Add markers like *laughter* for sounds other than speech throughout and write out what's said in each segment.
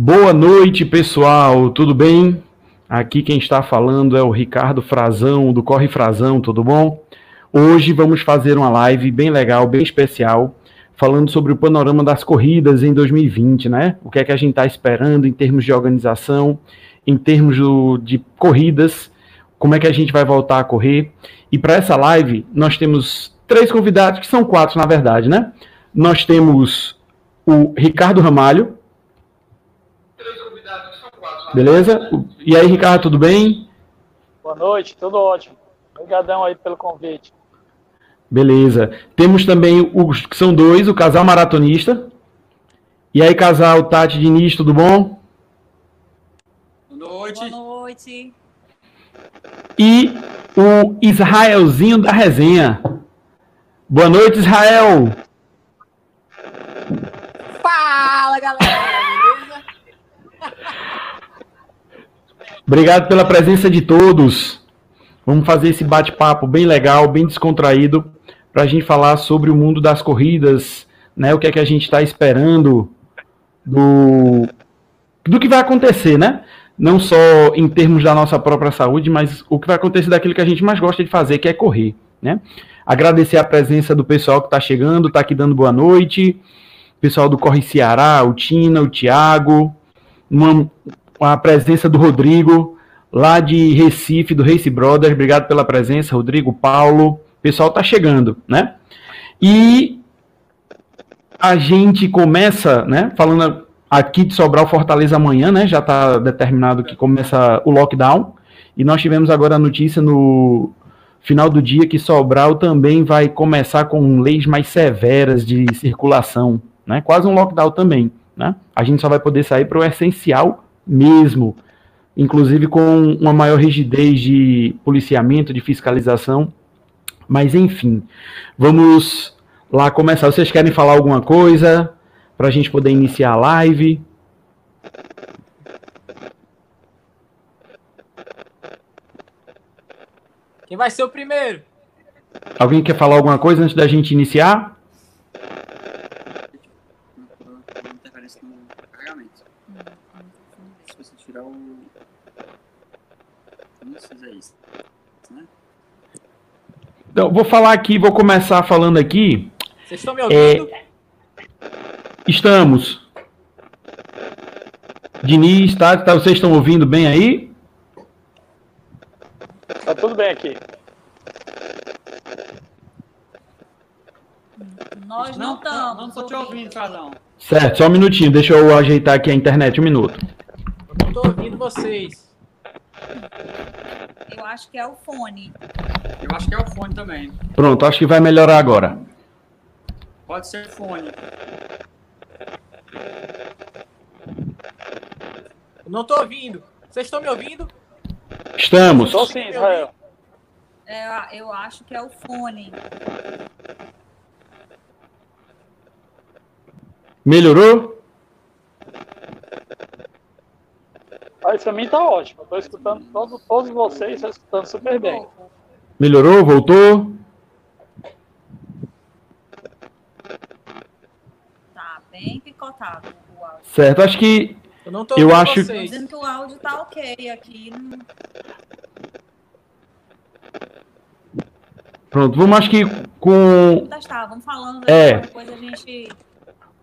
Boa noite, pessoal. Tudo bem? Aqui quem está falando é o Ricardo Frazão, do Corre Frazão, tudo bom? Hoje vamos fazer uma live bem legal, bem especial, falando sobre o panorama das corridas em 2020, né? O que é que a gente está esperando em termos de organização, em termos do, de corridas, como é que a gente vai voltar a correr. E para essa live, nós temos três convidados, que são quatro, na verdade, né? Nós temos o Ricardo Ramalho. Beleza? E aí, Ricardo, tudo bem? Boa noite, tudo ótimo. Obrigadão aí pelo convite. Beleza. Temos também os que são dois, o casal maratonista. E aí, casal Tati Diniz, tudo bom? Boa noite. Boa noite. E o Israelzinho da resenha. Boa noite, Israel. Fala, galera. *laughs* Obrigado pela presença de todos. Vamos fazer esse bate-papo bem legal, bem descontraído, para a gente falar sobre o mundo das corridas, né? O que é que a gente está esperando do, do que vai acontecer, né? Não só em termos da nossa própria saúde, mas o que vai acontecer daquilo que a gente mais gosta de fazer, que é correr, né? Agradecer a presença do pessoal que está chegando, está aqui dando boa noite. Pessoal do Corre Ceará, o Tina, o Tiago, uma, a presença do Rodrigo, lá de Recife, do Race Brothers. Obrigado pela presença, Rodrigo, Paulo. O pessoal tá chegando, né? E a gente começa, né, falando aqui de Sobral Fortaleza amanhã, né? Já está determinado que começa o lockdown. E nós tivemos agora a notícia no final do dia que Sobral também vai começar com leis mais severas de circulação, né? Quase um lockdown também, né? A gente só vai poder sair para o essencial mesmo, inclusive com uma maior rigidez de policiamento, de fiscalização. Mas enfim, vamos lá começar. Vocês querem falar alguma coisa para a gente poder iniciar a live? Quem vai ser o primeiro? Alguém quer falar alguma coisa antes da gente iniciar? interferência no carregamento. Se você tirar o. Como se fizer isso? Né? Então, vou falar aqui, vou começar falando aqui. Vocês estão me ouvindo? Estamos. Diniz, tá, tá? Vocês estão ouvindo bem aí? Tá tudo bem aqui. Nós não estamos. Não tô te ouvindo, Frazão. Certo, só um minutinho, deixa eu ajeitar aqui a internet, um minuto. Eu não tô ouvindo vocês. Eu acho que é o fone. Eu acho que é o fone também. Pronto, acho que vai melhorar agora. Pode ser fone. Não tô ouvindo. Vocês estão me ouvindo? Estamos. Tô sim, Israel. É, eu acho que é o fone. Melhorou? Ah, isso pra mim tá ótimo. Eu tô escutando todos, todos vocês, estou escutando super bem. Melhorou? Voltou? Tá bem picotado o áudio. Certo, acho que Eu não tô Eu ouvindo acho- vocês. dizendo que o áudio tá ok aqui. não- Pronto, vamos acho que com Vamos testar, vamos falando É. coisa a gente.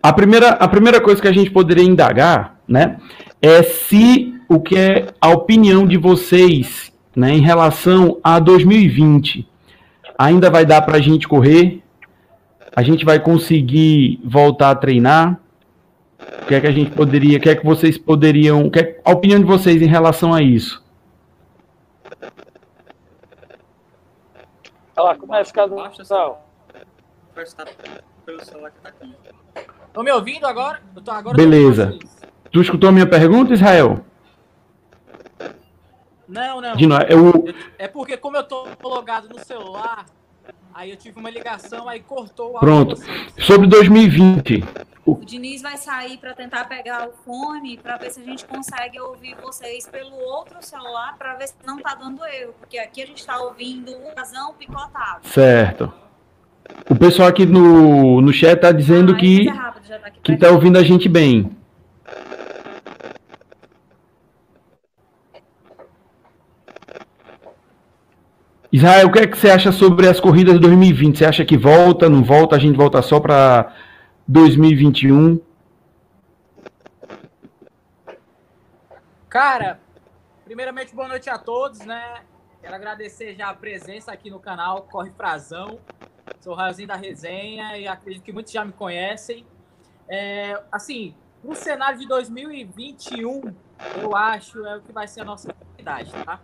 a primeira, a primeira coisa que a gente poderia indagar, né, é se o que é a opinião de vocês, né, em relação a 2020. Ainda vai dar para a gente correr? A gente vai conseguir voltar a treinar? O que é que a gente poderia, o que é que vocês poderiam, o que é a opinião de vocês em relação a isso? Olha lá, começa cada aqui. Estão me ouvindo agora? Eu tô agora. Beleza. Tu escutou a minha pergunta, Israel? Não, não. De eu, Eu- É porque como eu tô logado no celular, aí eu tive uma ligação, aí cortou o Pronto. sobre 2020. O Diniz vai sair para tentar pegar o fone para ver se a gente consegue ouvir vocês pelo outro celular para ver se não tá dando erro, porque aqui a gente tá ouvindo o razão picotado. Certo. O pessoal aqui no, no chat tá dizendo Ah, que, é rápido, tá aqui que tá ouvindo a gente bem. Israel, o que é que você acha sobre as corridas de 2020? Você acha que volta, não volta? A gente volta só para 2021? Cara, primeiramente, boa noite a todos, né? Quero agradecer já a presença aqui no canal Corre Frazão. Sou o Raiozinho da Resenha e acredito que muitos já me conhecem. É, assim, o cenário de 2021, eu acho, é o que vai ser a nossa realidade, tá?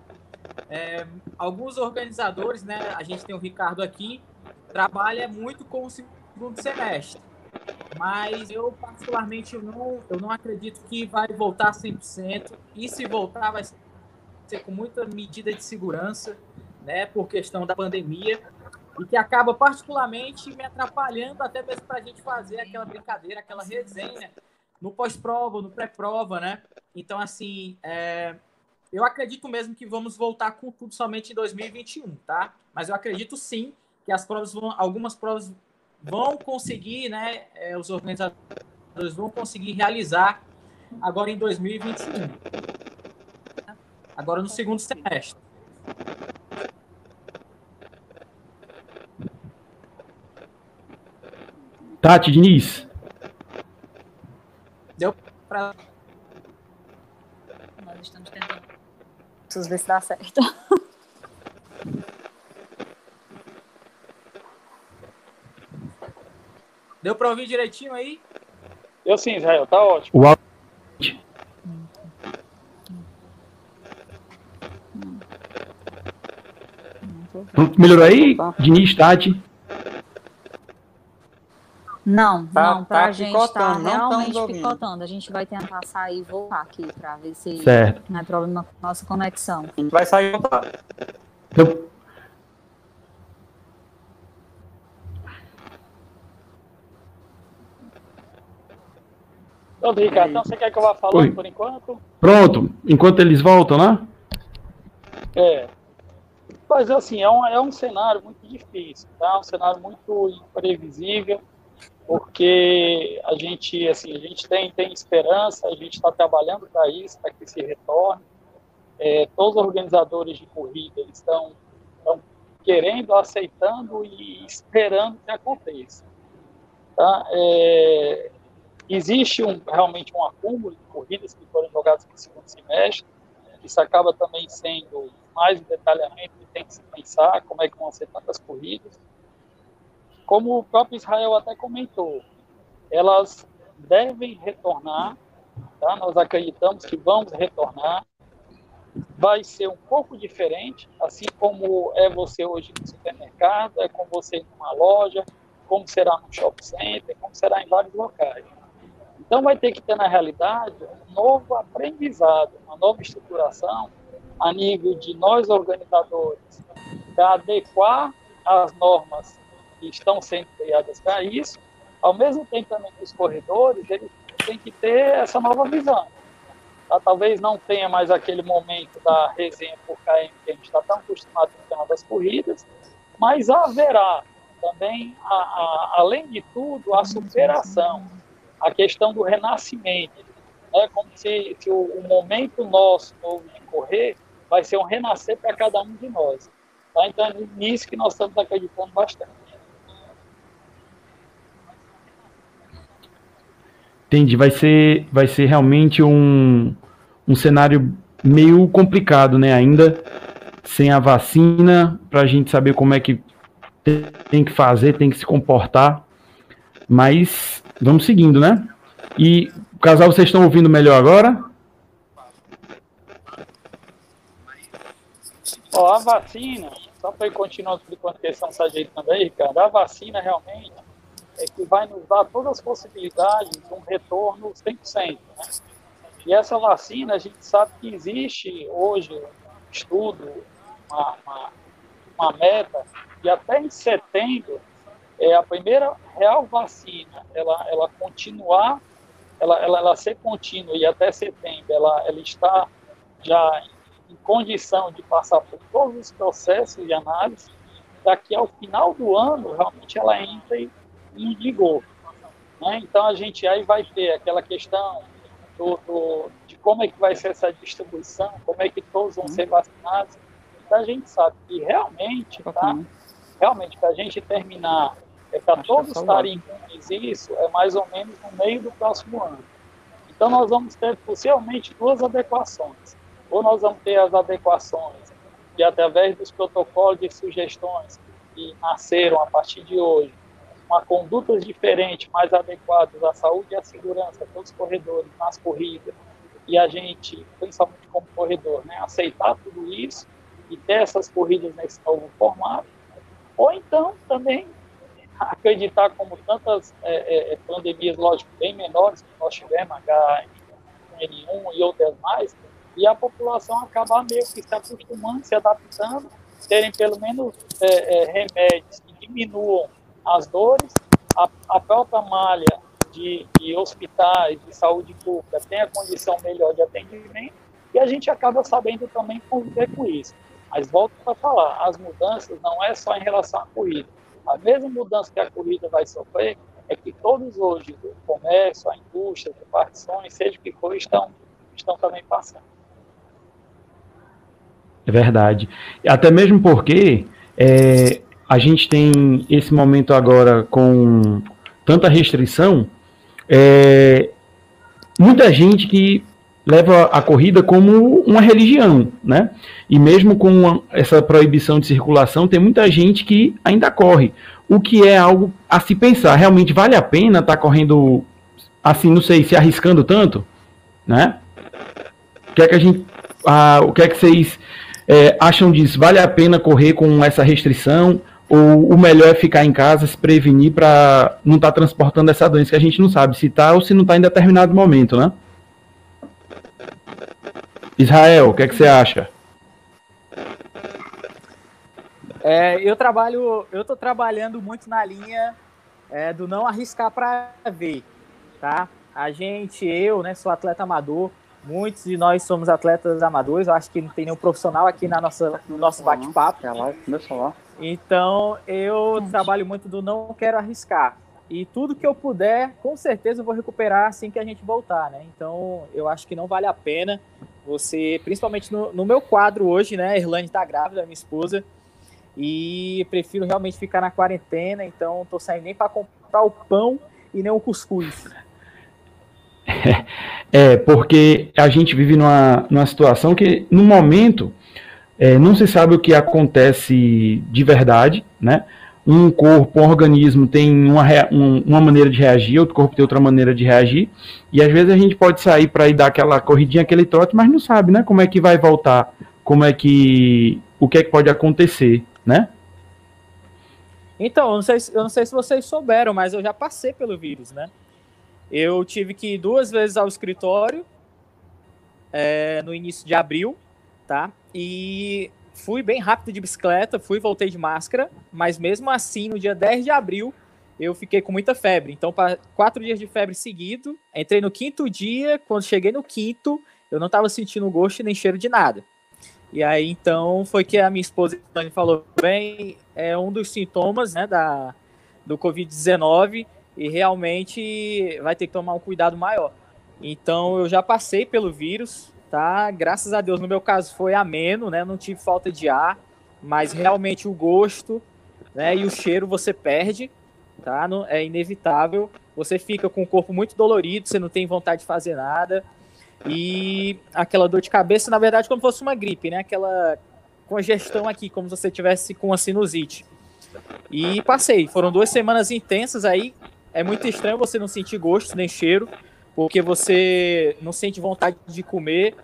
É, alguns organizadores, né? A gente tem o Ricardo aqui, trabalha muito com o segundo semestre. Mas eu, particularmente, eu não, eu não acredito que vai voltar 100%. E se voltar, vai ser com muita medida de segurança, né, por questão da pandemia. E que acaba, particularmente, me atrapalhando até mesmo para a gente fazer aquela brincadeira, aquela resenha no pós-prova, no pré-prova, né? Então, assim, é, eu acredito mesmo que vamos voltar com tudo somente em 2021, tá? Mas eu acredito sim que as provas vão, algumas provas vão conseguir, né, é, os organizadores vão conseguir realizar agora em 2021. Agora no segundo semestre. Tati Diniz. Deu para Nós estamos tentando. Preciso ver se dá certo. Deu para ouvir direitinho aí? Eu sim, Israel, tá ótimo. O áudio. Melhorou aí, Diniz, Tati? Não, Tá- não, pra tá gente tá picotando, não realmente picotando. A gente vai tentar sair e voltar aqui pra ver se Certo. não é problema com a nossa conexão. A gente vai sair e voltar. Então, Então, Ricardo, então você quer que eu vá falando Oi. por enquanto? pronto. Enquanto eles voltam, né? É. Mas assim, é um, é um cenário muito difícil, tá? Um cenário muito imprevisível, porque a gente, assim, a gente tem, tem esperança, a gente está trabalhando para isso, para que se retorne. É, todos os organizadores de corrida estão, estão querendo, aceitando e esperando que aconteça. Tá? É, existe um, realmente um acúmulo de corridas que foram jogadas no segundo semestre, isso acaba também sendo mais um detalhamento que tem que se pensar como é que vão ser tantas corridas. Como o próprio Israel até comentou, elas devem retornar, tá? nós acreditamos que vamos retornar, vai ser um pouco diferente, assim como é você hoje no supermercado, é como você ir numa loja, como será no shopping center, como será em vários locais. Então vai ter que ter na realidade um novo aprendizado, uma nova estruturação a nível de nós organizadores para adequar as normas que estão sendo criadas para isso, ao mesmo tempo também que os corredores eles têm que ter essa nova visão. Tá? Talvez não tenha mais aquele momento da resenha por KM que a gente está tão acostumado no final das corridas, mas haverá também, a, a, além de tudo, a superação, a questão do renascimento. É como se, se o, o momento nosso novo de correr vai ser um renascer para cada um de nós. Tá? Então é nisso que nós estamos acreditando bastante. Entendi. Vai ser, vai ser realmente um, um cenário meio complicado, né? Ainda sem a vacina, para a gente saber como é que tem, que fazer, tem que se comportar. Mas vamos seguindo, né? E casal, vocês estão ouvindo melhor agora? Ó, a vacina, só para continuar explicando a questão dessa jeito também, Ricardo, a vacina realmente é que vai nos dar todas as possibilidades de um retorno 100%. Né? E essa vacina, a gente sabe que existe hoje um estudo, uma, uma, uma meta, e até em setembro, é a primeira real vacina, ela, ela continuar, ela, ela, ela ser contínua e até setembro ela, ela está já em condição de passar por todos os processos de análise, daqui ao final do ano, realmente ela entra em, vigor. Né? Então, a gente aí vai ter aquela questão do, do, de como é que vai ser essa distribuição, como é que todos vão ser vacinados. a gente sabe que realmente, tá? Realmente, para a gente terminar, é para Acho todos é estarem impunes isso, é mais ou menos no meio do próximo ano. Então, nós vamos ter possivelmente duas adequações. Ou nós vamos ter as adequações que, através dos protocolos de sugestões que nasceram a partir de hoje, uma condutas diferentes, mais adequadas à saúde e à segurança dos corredores nas corridas, e a gente, principalmente como corredor, né, aceitar tudo isso e ter essas corridas nesse novo formato, ou então também acreditar como tantas é, é, pandemias, lógico, bem menores que nós tivemos, H1N1 e outras mais, e a população acabar meio que se acostumando, se adaptando, terem pelo menos é, é remédios que diminuam as dores, a, a própria malha de, de, hospitais, de saúde pública, tem a condição melhor de atendimento, e a gente acaba sabendo também conviver com isso. Mas volto para falar, as mudanças não é só em relação à corrida. A mesma mudança que a corrida vai sofrer é que todos hoje, o comércio, a indústria, as repartições, seja o que for, estão, estão também passando. É verdade. Até mesmo porque é, a gente tem esse momento agora com tanta restrição, é, muita gente que leva a corrida como uma religião, né? E mesmo com essa proibição de circulação, tem muita gente que ainda corre, o que é algo a se pensar. Realmente vale a pena estar tá correndo assim, não sei, se arriscando tanto, né? O que é que a gente, ah, o que é que vocês é, acham disso? Vale a pena correr com essa restrição? Ou o melhor é ficar em casa, se prevenir para não estar tá transportando essa doença que a gente não sabe se está ou se não está em determinado momento, né? Israel, o que, é que você acha? É, eu trabalho, eu estou trabalhando muito na linha é, do não arriscar para ver, tá? A gente, eu, né, sou atleta amador, muitos de nós somos atletas amadores, eu acho que não tem nenhum profissional aqui na nossa, no nosso bate-papo. É lá, começou lá. Então, eu Gente. trabalho muito do não quero arriscar. E tudo que eu puder, com certeza eu vou recuperar assim que a gente voltar, né? Então, eu acho que não vale a pena você, principalmente no, no meu quadro hoje, né? A Irlane tá grávida, minha esposa, e prefiro realmente ficar na quarentena, então não tô saindo nem para comprar o pão e nem o cuscuz. *laughs* É, porque a gente vive numa, numa situação que, no momento, é, não se sabe o que acontece de verdade, né? Um corpo, um organismo tem uma, um, uma maneira de reagir, outro corpo tem outra maneira de reagir, e às vezes a gente pode sair para ir dar aquela corridinha, aquele trote, mas não sabe, né? Como é que vai voltar, como é que. o que é que pode acontecer, né? Então, eu não sei, eu não sei se vocês souberam, mas eu já passei pelo vírus, né? Eu tive que ir duas vezes ao escritório é, no início de abril, tá? E fui bem rápido de bicicleta, fui voltei de máscara, mas mesmo assim, no dia 10 de abril, eu fiquei com muita febre. Então, para quatro dias de febre seguido, entrei no quinto dia, quando cheguei no quinto, eu não estava sentindo gosto nem cheiro de nada. E aí, então, foi que a minha esposa falou, bem, é um dos sintomas, né, da, do Covid-19 e realmente vai ter que tomar um cuidado maior. Então, eu já passei pelo vírus, tá? Graças a Deus, no meu caso foi ameno, né? Não tive falta de ar, mas realmente o gosto, né? E o cheiro você perde, tá? Não, é inevitável. Você fica com o corpo muito dolorido, você não tem vontade de fazer nada. E aquela dor de cabeça, na verdade, como fosse uma gripe, né? Aquela congestão aqui, como se você tivesse com uma sinusite. E passei. Foram duas semanas intensas aí. É muito estranho você não sentir gosto nem cheiro porque você não sente vontade de comer.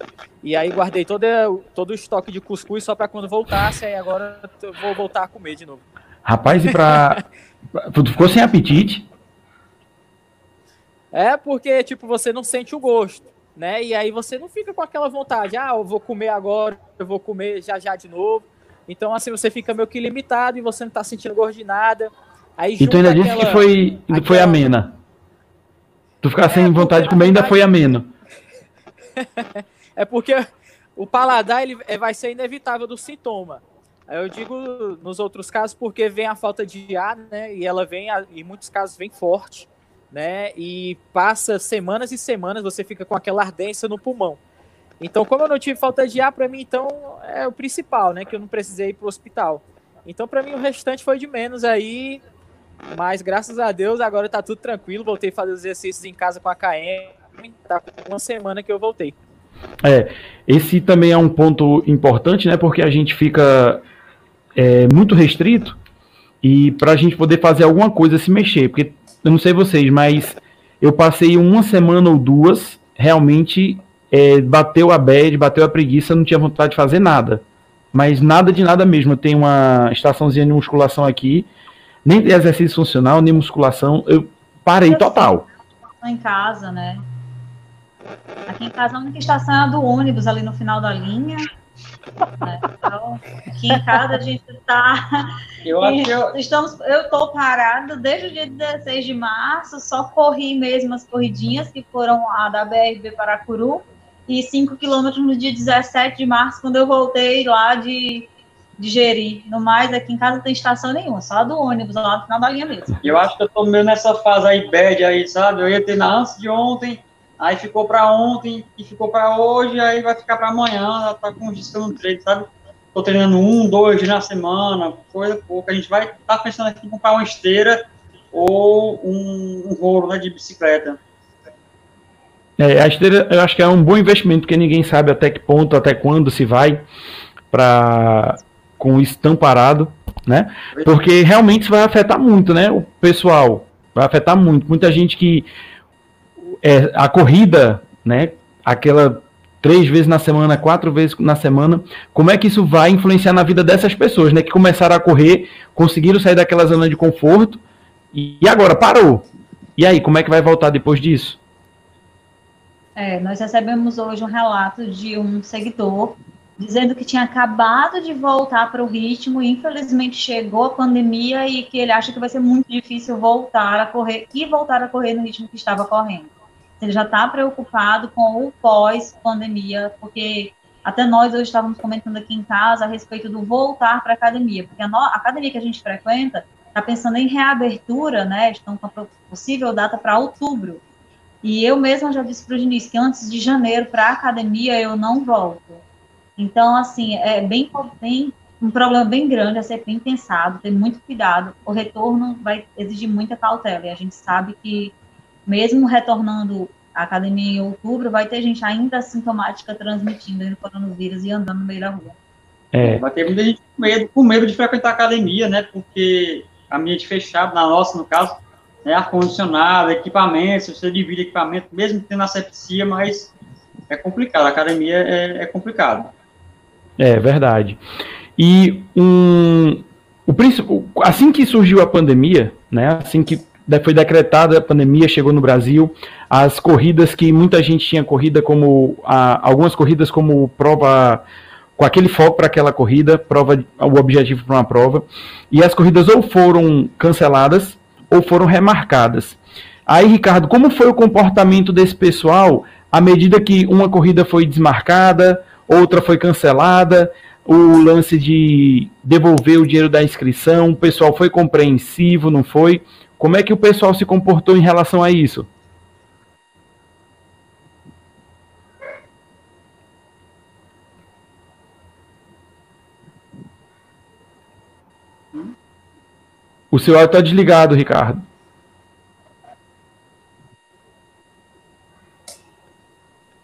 E aí guardei todo, todo o estoque de cuscuz só para quando voltasse, aí agora eu vou voltar a comer de novo. Rapaz, e pra. *laughs* tu ficou sem apetite? É porque, tipo, você não sente o gosto, né? E aí você não fica com aquela vontade, ah, eu vou comer agora, eu vou comer já já de novo. Então, assim, você fica meio que limitado e você não tá sentindo gosto de nada. Aí, e tu ainda disse que foi, aquela... foi amena. Tu ficar é, sem vontade de comer ainda foi ameno. *laughs* é porque o paladar ele é, vai ser inevitável do sintoma. Eu digo nos outros casos porque vem a falta de ar, né? E ela vem, em muitos casos, vem forte, né? E passa semanas e semanas, você fica com aquela ardência no pulmão. Então, como eu não tive falta de ar, para mim, então, é o principal, né? Que eu não precisei ir pro hospital. Então, para mim, o restante foi de menos aí. Mas, graças a Deus, agora tá tudo tranquilo. Voltei a fazer os exercícios em casa com a KM. Tá uma semana que eu voltei. É, esse também é um ponto importante, né? Porque a gente fica é, muito restrito e para a gente poder fazer alguma coisa se mexer, porque eu não sei vocês, mas eu passei uma semana ou duas realmente é, bateu a bad, bateu a preguiça, não tinha vontade de fazer nada. Mas nada de nada mesmo. Eu tenho uma estaçãozinha de musculação aqui, nem exercício funcional, nem musculação. Eu parei total. Em casa, né? Aqui em casa a única estação é a do ônibus ali no final da linha. Né? Então, aqui em casa a gente está. Eu acho eu... Estamos, eu estou parada desde o dia 16 de março, só corri mesmo as corridinhas que foram a da BRB Paracuru e 5 quilômetros no dia 17 de março, quando eu voltei lá de, de Jeri. No mais, aqui em casa não tem estação nenhuma, só a do ônibus, lá no final da linha mesmo. Eu acho que eu tô meio nessa fase aí, bad aí, sabe? Eu ia ter na antes de ontem, aí ficou para ontem, e ficou para hoje, aí vai ficar para amanhã, tá com eu não treino, sabe? Tô treinando um, dois dias na semana, coisa pouca. A gente vai tá pensando aqui em comprar uma esteira ou um, um rolo né, de bicicleta. É, a esteira eu acho que é um bom investimento, porque ninguém sabe até que ponto, até quando se vai para com isso tão parado, né? Porque realmente isso vai afetar muito, né? O pessoal vai afetar muito. Muita gente que é, a corrida, né? Aquela três vezes na semana, quatro vezes na semana, como é que isso vai influenciar na vida dessas pessoas, né? Que começaram a correr, conseguiram sair daquela zona de conforto e agora parou. E aí, como é que vai voltar depois disso? É, nós recebemos hoje um relato de um seguidor dizendo que tinha acabado de voltar para o ritmo e infelizmente chegou a pandemia e que ele acha que vai ser muito difícil voltar a correr e voltar a correr no ritmo que estava correndo. Ele já está preocupado com o pós-pandemia, porque até nós hoje estávamos comentando aqui em casa a respeito do voltar para a academia, porque a, a, academia que a gente frequenta está pensando em reabertura, né? Estão com a possível data para outubro. E eu mesma já disse para o Diniz que antes de janeiro para a academia eu não volto. Então, assim, é bem, bem um problema bem grande a ser bem pensado, ter muito cuidado. O retorno vai exigir muita cautela e a gente sabe que mesmo retornando à academia em outubro, vai ter gente ainda sintomática transmitindo o coronavírus e andando no meio da rua. É. Vai ter muita gente com medo, com medo de frequentar a academia, né? Porque ambiente fechado, na nossa, no caso, né, ar-condicionado, equipamento, você divide equipamento, mesmo tendo asepsia, mas é complicado, a academia é, é complicado. É verdade. E um, o, assim que surgiu a pandemia, né, assim que foi decretada a pandemia, chegou no Brasil, as corridas que muita gente tinha corrida como a, algumas corridas como prova com aquele foco para aquela corrida, prova o objetivo para uma prova, e as corridas ou foram canceladas ou foram remarcadas. Aí, Ricardo, como foi o comportamento desse pessoal à medida que uma corrida foi desmarcada, outra foi cancelada, o lance de devolver o dinheiro da inscrição, o pessoal foi compreensivo, não foi? Como é que o pessoal se comportou em relação a isso? O seu áudio está desligado, Ricardo.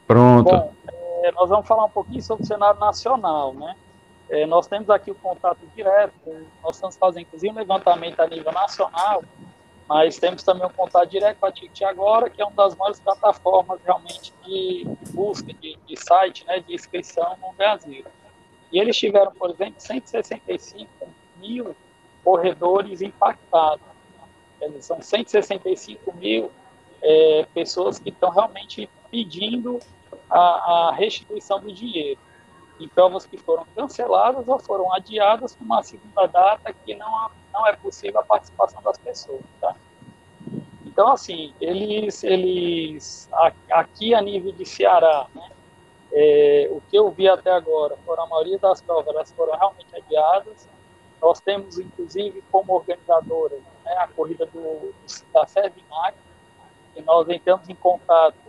Pronto. Bom, nós vamos falar um pouquinho sobre o cenário nacional, né? É, nós temos aqui o contato direto, nós estamos fazendo inclusive um levantamento a nível nacional, mas temos também um contato direto com a Ticket Agora, que é uma das maiores plataformas realmente de busca, de, de site, né, de inscrição no Brasil. E eles tiveram, por exemplo, 165 mil corredores impactados. São 165 mil é, pessoas que estão realmente pedindo a, a, restituição do dinheiro em provas que foram canceladas ou foram adiadas com uma segunda data que não, não é possível a participação das pessoas. Tá? Então, assim, eles, eles aqui a nível de Ceará, né, é, o que eu vi até agora, foram a maioria das provas, elas foram realmente adiadas, nós temos, inclusive, como organizadora, né, a corrida do, da Servinac, e nós entramos em contato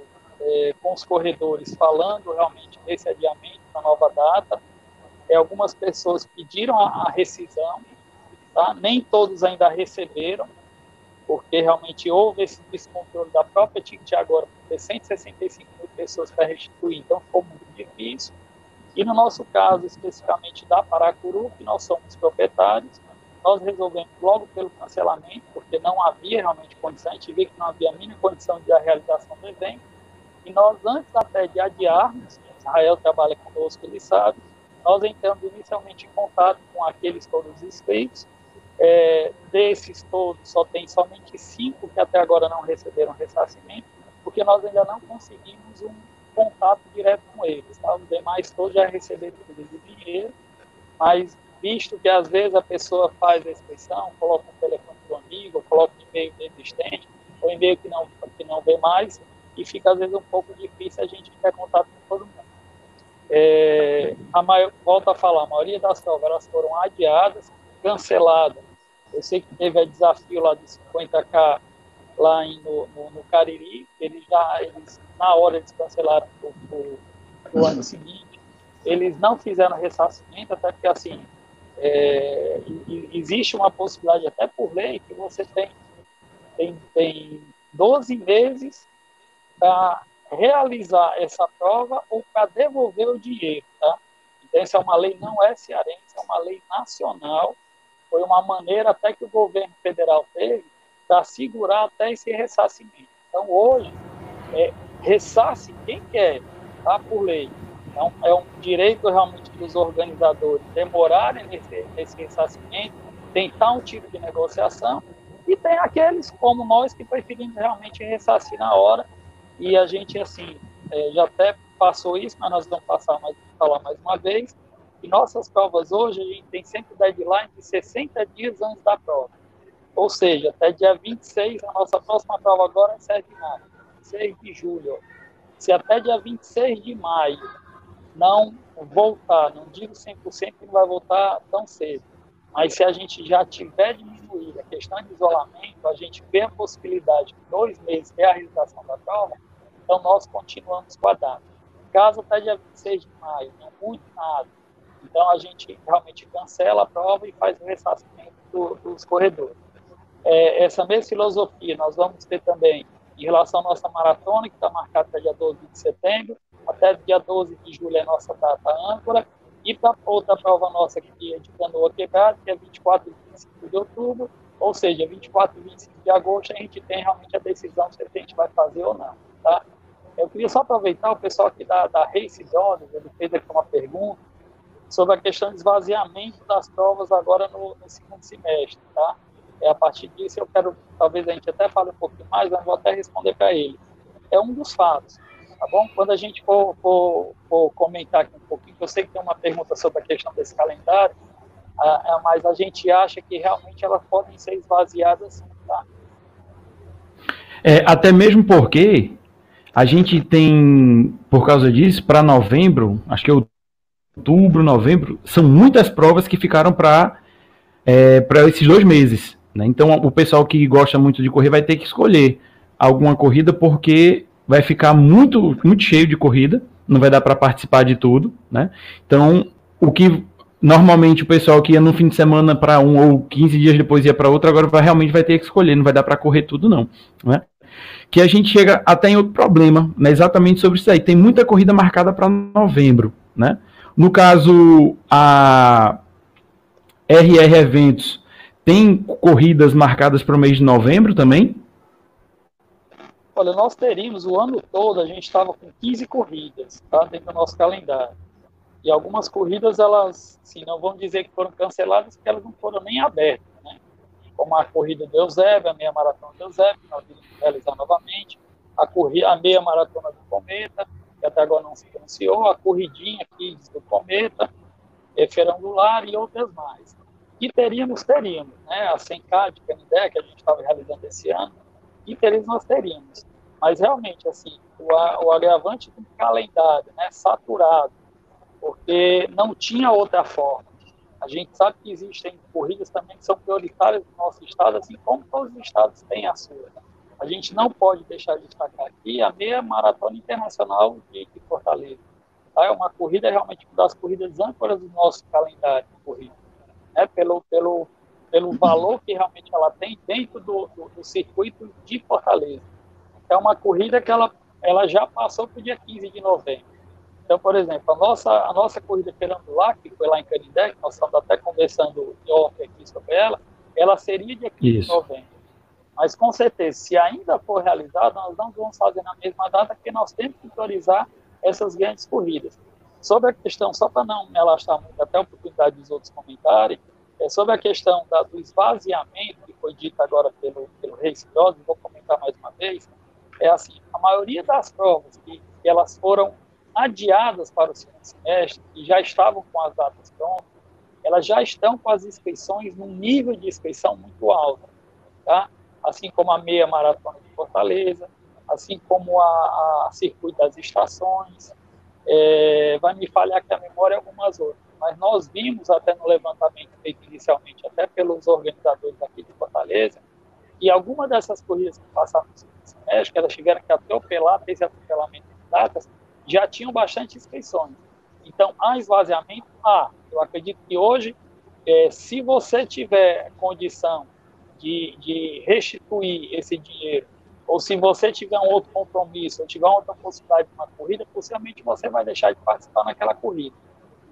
é, com os corredores falando realmente desse adiamento da nova data. É, algumas pessoas pediram a, a rescisão, tá? nem todos ainda receberam, porque realmente houve esse descontrole da própria Ticket agora, por ter 165 mil pessoas para restituir, então ficou muito difícil. E no nosso caso, especificamente da Paracuru, que nós somos proprietários, nós resolvemos logo pelo cancelamento, porque não havia realmente condição, a gente viu que não havia a mínima condição de a realização do evento, e nós, antes até de adiarmos, Israel trabalha conosco, ele sabe, nós entramos inicialmente em contato com aqueles todos inscritos, é, desses todos, só tem somente cinco que até agora não receberam ressarcimento, porque nós ainda não conseguimos um contato direto com eles. Tá? Os demais todos já receberam o dinheiro, mas visto que às vezes a pessoa faz a inscrição, coloca o telefone do amigo, coloca o e-mail inexistente, ou e-mail que não, que não vê mais, e fica às vezes um pouco difícil a gente ter contato com todo mundo. É, a maior, volto a falar, a maioria das provas elas foram adiadas, canceladas. Eu sei que teve o desafio lá de 50k lá em, no, no, no, Cariri, eles já, eles, na hora eles cancelaram o ano seguinte, eles não fizeram ressarcimento, até porque assim, é, existe uma possibilidade, até por lei, que você tem, tem, tem 12 meses para realizar essa prova ou para devolver o dinheiro, tá? Então, essa é uma lei não é cearense, é uma lei nacional. Foi uma maneira até que o governo federal teve para segurar até esse ressarcimento. Então, hoje, é, ressarce quem quer, tá? Por lei. Então, é um direito realmente dos organizadores demorarem nesse, nesse ressarcimento, tentar um tipo de negociação, e tem aqueles como nós que preferimos realmente ressarcir na hora, e a gente, assim, é, já até passou isso, mas nós vamos passar mais, falar mais uma vez, e nossas provas hoje, a gente tem sempre deadline de 60 dias antes da prova. Ou seja, até dia 26, a nossa próxima prova agora é 7 de maio, 6 de julho. Se até dia 26 de maio não voltar, não digo 100% que não vai voltar tão cedo, mas se a gente já tiver diminuído a questão de isolamento, a gente vê a possibilidade de dois meses ter a realização da prova, então nós continuamos com a data. Caso até dia 26 de maio, não muito nada, então a gente realmente cancela a prova e faz o ressarcimento do, dos corredores. É, essa mesma filosofia nós vamos ter também em relação à nossa maratona, que está marcada para dia 12 de setembro, até dia 12 de julho é nossa data âncora, e para outra prova nossa aqui é de Canoa Quebrada, que é 24 e 25 de outubro, ou seja, 24 e 25 de agosto a gente tem realmente a decisão se a gente vai fazer ou não, tá? Eu queria só aproveitar o pessoal aqui da, da Race Jones, ele fez aqui uma pergunta sobre a questão de esvaziamento das provas agora no, no segundo semestre, tá? É, a partir disso eu quero, talvez a gente até fale um pouquinho mais, mas vou até responder para ele. É um dos fatos tá bom? Quando a gente for, for, for, comentar aqui um pouquinho, eu sei que tem uma pergunta sobre a questão desse calendário, mas a gente acha que realmente elas podem ser esvaziadas, tá? É, até mesmo porque a gente tem, por causa disso, para novembro, acho que é outubro, novembro, são muitas provas que ficaram para é, esses dois meses. Né? Então, o pessoal que gosta muito de correr vai ter que escolher alguma corrida porque vai ficar muito, muito cheio de corrida, não vai dar para participar de tudo, né? Então, o que normalmente o pessoal que ia no fim de semana para um ou 15 dias depois ia para outro, agora vai, realmente vai ter que escolher, não vai dar para correr tudo não, né? Que a gente chega até em outro problema, né, exatamente sobre isso aí. Tem muita corrida marcada para novembro, né? No caso, a RR Eventos tem corridas marcadas para o mês de novembro também, Olha, nós teríamos o ano todo, a gente estava com 15 corridas tá, dentro do nosso calendário. E algumas corridas, elas, assim, não vamos dizer que foram canceladas, porque elas não foram nem abertas. Como a corrida do Eusébio, a meia maratona do Eusébio, que nós iremos realizar novamente, a, corrida, a meia maratona do Cometa, que até agora não se anunciou, a corridinha aqui do Cometa, é, Feirão do Lar e outras mais. E teríamos, teríamos, né? A 100K de Canindé, que a gente estava realizando esse ano, interesse nós teríamos. Mas realmente, assim, o, o agravante do calendário, né, saturado, porque não tinha outra forma. A gente sabe que existem corridas também que são prioritárias no nosso estado, assim como todos os estados têm a sua. a gente não pode deixar de destacar aqui a meia maratona internacional de, de Fortaleza. Tá? É uma corrida realmente uma das corridas âncoras do nosso calendário de corrida, né? pelo, pelo, pelo valor que realmente ela tem dentro do, do, do circuito de Fortaleza. É uma corrida que ela, ela já passou para o dia 15 de novembro. Então, por exemplo, a nossa, a nossa corrida Perambular, que foi lá em Canindé, nós estamos até conversando off aqui sobre ela, ela seria dia 15 Isso. de novembro. Mas, com certeza, se ainda for realizada, nós não vamos fazer na mesma data, porque nós temos que priorizar essas grandes corridas. Sobre a questão, só para não me alastrar muito, até a oportunidade dos outros comentarem, é sobre a questão da, do esvaziamento, que foi dito agora pelo, pelo Reis Cross, vou comentar mais uma vez, é assim, a maioria das provas que, que elas foram adiadas para o segundo semestre, e já estavam com as datas prontas, elas já estão com as inscrições num nível de inscrição muito alto, tá? assim como a meia maratona de Fortaleza, assim como a, a circuito das estações, é, vai me falhar que a memória algumas outras, mas nós vimos até no levantamento feito inicialmente, até pelos organizadores aqui de Fortaleza, que algumas dessas corridas que passaram no segundo semestre, que elas tiveram que atropelar, esse atropelamento de datas, já tinham bastante inscrições. Então, há esvaziamento? Há. Eu acredito que hoje, é, se você tiver condição de, de restituir esse dinheiro, ou se você tiver um outro compromisso, ou tiver outra possibilidade de uma corrida, possivelmente você vai deixar de participar naquela corrida.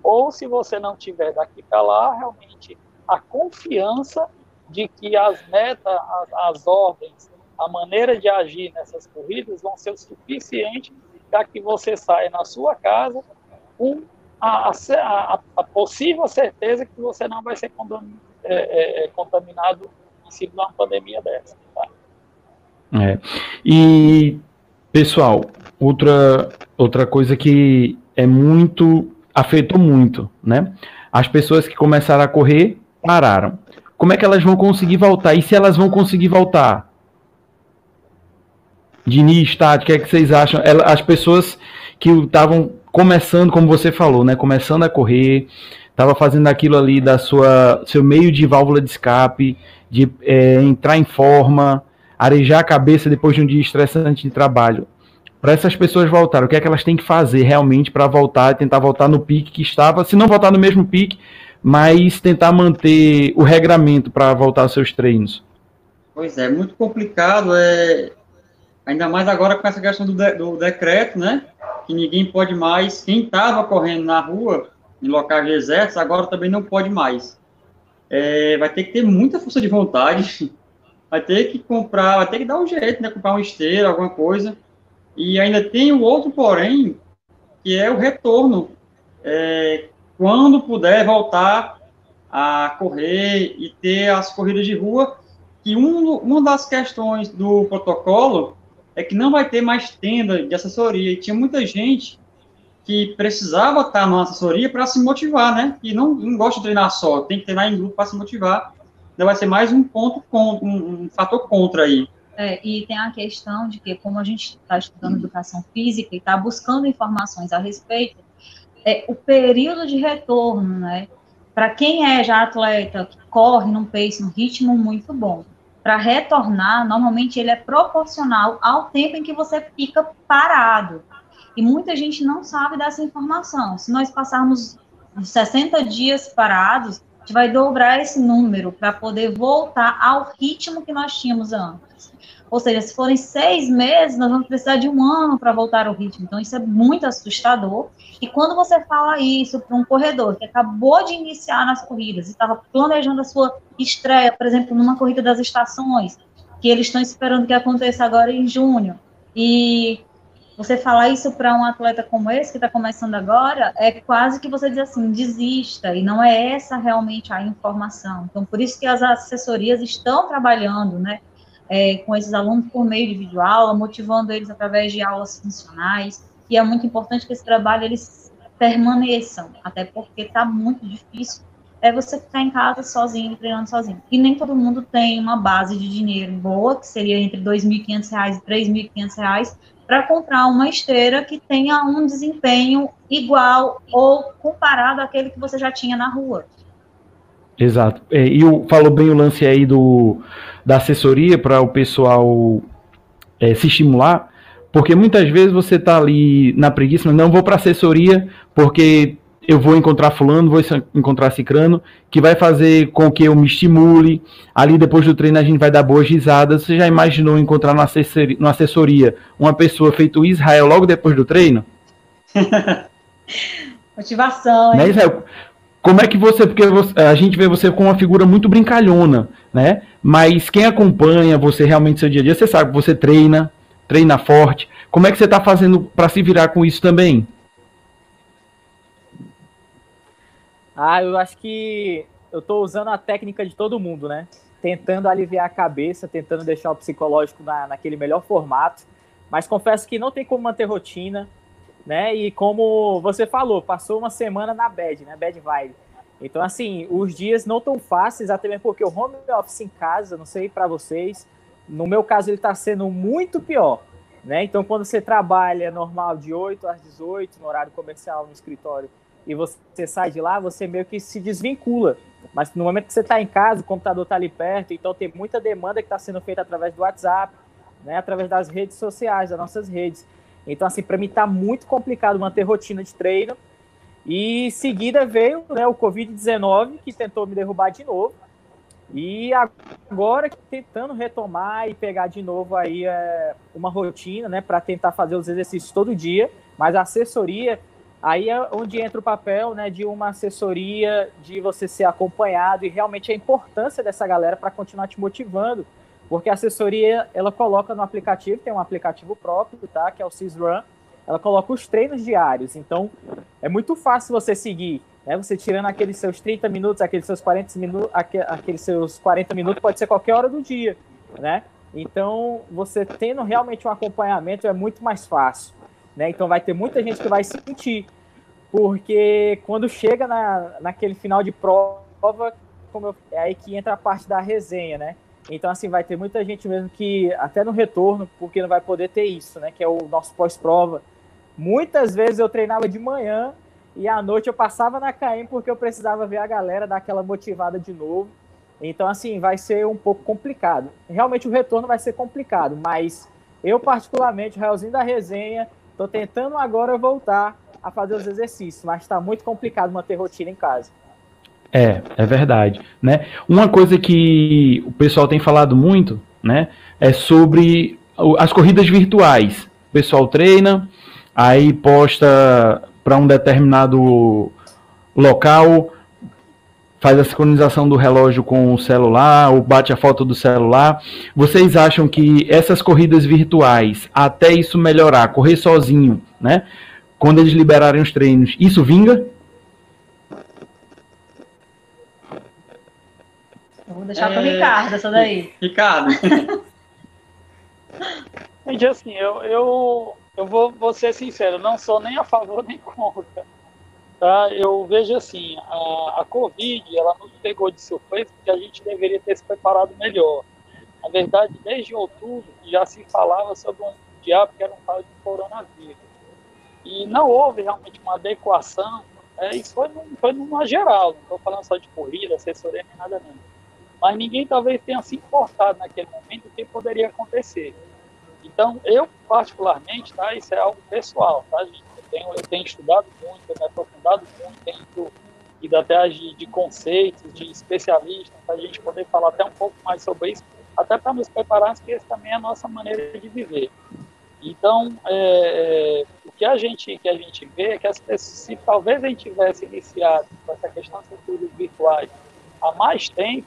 Ou se você não tiver daqui para lá, realmente a confiança de que as metas, as, as ordens, a maneira de agir nessas corridas vão ser o suficiente para que você saia na sua casa com a, a, a, possível certeza que você não vai ser é, é, é, contaminado em cima de uma pandemia dessa. Tá? É. E, pessoal, outra, outra coisa que é muito, afetou muito, né? As pessoas que começaram a correr pararam. Como é que elas vão conseguir voltar? E se elas vão conseguir voltar? Diniz, Tati, o que é que vocês acham? As pessoas que estavam começando, como você falou, né? Começando a correr, estava fazendo aquilo ali da sua seu meio de válvula de escape, de é, entrar em forma, arejar a cabeça depois de um dia estressante de trabalho. Para essas pessoas voltarem, o que é que elas têm que fazer realmente para voltar, tentar voltar no pique que estava, se não voltar no mesmo pique, mas tentar manter o regramento para voltar aos seus treinos? Pois é, muito complicado. É, Ainda mais agora com essa questão do, de, do decreto, né? Que ninguém pode mais. Quem estava correndo na rua, em locais desertos, agora também não pode mais. É, vai ter que ter muita força de vontade. *laughs* Vai ter que comprar, vai ter que dar um jeito, né? Comprar uma esteira, alguma coisa. E ainda tem o outro, porém, que é o retorno. É, quando puder voltar a correr e ter as corridas de rua, que um, uma das questões do protocolo é que não vai ter mais tenda de assessoria. E tinha muita gente que precisava estar numa assessoria para se motivar, né? E não, não gosta de treinar só, tem que treinar em grupo para se motivar. Então vai ser mais um ponto, com, um, um fator contra aí. É, e tem a questão de que, como a gente está estudando educação física e está buscando informações a respeito, é, o período de retorno, né? Para quem é já atleta, que corre num pace, num ritmo muito bom, para retornar, normalmente ele é proporcional ao tempo em que você fica parado. E muita gente não sabe dessa informação. Se nós passarmos 60 dias parados, a gente vai dobrar esse número para poder voltar ao ritmo que nós tínhamos antes. Ou seja, se forem seis meses, nós vamos precisar de um ano para voltar ao ritmo. Então, isso é muito assustador. E quando você fala isso para um corredor que acabou de iniciar nas corridas e estava planejando a sua estreia, por exemplo, numa corrida das estações, que eles estão esperando que aconteça agora em junho, e você falar isso para um atleta como esse que está começando agora, é quase que você diz assim, desista, e não é essa realmente a informação. Então, por isso que as assessorias estão trabalhando, né, é, com esses alunos por meio de videoaula, motivando eles através de aulas funcionais, e é muito importante que esse trabalho eles permaneçam, até porque está muito difícil é você ficar em casa sozinho, treinando sozinho. E nem todo mundo tem uma base de dinheiro boa, que seria entre R$ 2.500 e R$ 3.500, para comprar uma esteira que tenha um desempenho igual ou comparado àquele que você já tinha na rua. Exato. É, e o, falou bem o lance aí do, da assessoria para o pessoal é, se estimular, porque muitas vezes você está ali na preguiça, mas não vou para assessoria porque eu vou encontrar fulano, vou encontrar cicrano, que vai fazer com que eu me estimule. Ali depois do treino a gente vai dar boas risadas. Você já imaginou encontrar na assessoria, assessoria uma pessoa feito Israel logo depois do treino? *laughs* Motivação, hein? Né, Israel? Como é que você, porque você, a gente vê você com uma figura muito brincalhona, né? Mas quem acompanha você realmente no seu dia a dia, você sabe que você treina, treina forte. Como é que você está fazendo para se virar com isso também? Ah, eu acho que eu estou usando a técnica de todo mundo, né? Tentando aliviar a cabeça, tentando deixar o psicológico na, naquele melhor formato. Mas confesso que não tem como manter rotina, né? E como você falou, passou uma semana na bad, né? Bad vibe. Então, assim, os dias não tão fáceis, até mesmo porque o home office em casa, não sei para vocês, no meu caso ele está sendo muito pior, né? Então, quando você trabalha normal de 8 às 18, no horário comercial, no escritório, e você sai de lá, você meio que se desvincula. Mas no momento que você está em casa, o computador está ali perto, então tem muita demanda que está sendo feita através do WhatsApp, né, através das redes sociais, das nossas redes. Então, assim, para mim está muito complicado manter rotina de treino. E em seguida veio né, o Covid-19, que tentou me derrubar de novo. E agora tentando retomar e pegar de novo aí é, uma rotina, né, para tentar fazer os exercícios todo dia. Mas a assessoria Aí é onde entra o papel né, de uma assessoria, de você ser acompanhado e realmente a importância dessa galera para continuar te motivando. Porque a assessoria, ela coloca no aplicativo, tem um aplicativo próprio, tá? Que é o CISRun. Ela coloca os treinos diários. Então, é muito fácil você seguir. Né? Você tirando aqueles seus 30 minutos, aqueles seus 40 minutos, aqueles seus 40 minutos, pode ser qualquer hora do dia, né? Então, você tendo realmente um acompanhamento é muito mais fácil. Né? Então vai ter muita gente que vai sentir, porque quando chega na, naquele final de prova, como eu, é aí que entra a parte da resenha, né? Então, assim, vai ter muita gente mesmo que, até no retorno, porque não vai poder ter isso, né? Que é o nosso pós-prova. Muitas vezes eu treinava de manhã e à noite eu passava na KM porque eu precisava ver a galera dar aquela motivada de novo. Então, assim, vai ser um pouco complicado. Realmente o retorno vai ser complicado, mas eu, particularmente, o Realzinho da Resenha, Tô tentando agora voltar a fazer os exercícios, mas está muito complicado manter rotina em casa. É, é verdade, né? Uma coisa que o pessoal tem falado muito, né, é sobre as corridas virtuais. O pessoal treina, aí posta para um determinado local, faz a sincronização do relógio com o celular, ou bate a foto do celular. Vocês acham que essas corridas virtuais, até isso melhorar, correr sozinho, né? Quando eles liberarem os treinos, isso vinga? Vou deixar é... para o Ricardo essa daí. *laughs* Ricardo. *laughs* Gente, assim, eu, eu, eu vou, vou ser sincero, não sou nem a favor *laughs* nem contra tá? Eu vejo assim, a, a Covid, ela nos pegou de surpresa porque a gente deveria ter se preparado melhor. Na verdade, desde outubro já se falava sobre um diabo que era um tal de coronavírus. E não houve realmente uma adequação, é, isso foi, num, foi numa geral, não estou falando só de corrida, assessoria, nem nada não. Mas ninguém talvez tenha se importado naquele momento o que poderia acontecer. Então, eu particularmente, tá, isso é algo pessoal, tá, gente? tenho, eu tenho estudado muito, tenho me aprofundado muito, tenho ido até de, de conceitos, de especialistas, para a gente poder falar até um pouco mais sobre isso, até para nos preparar, porque essa também é a nossa maneira de viver. Então, é, é, o que a gente que a gente vê é que as pessoas, se talvez a gente tivesse iniciado com essa questão dos estudos virtuais há mais tempo,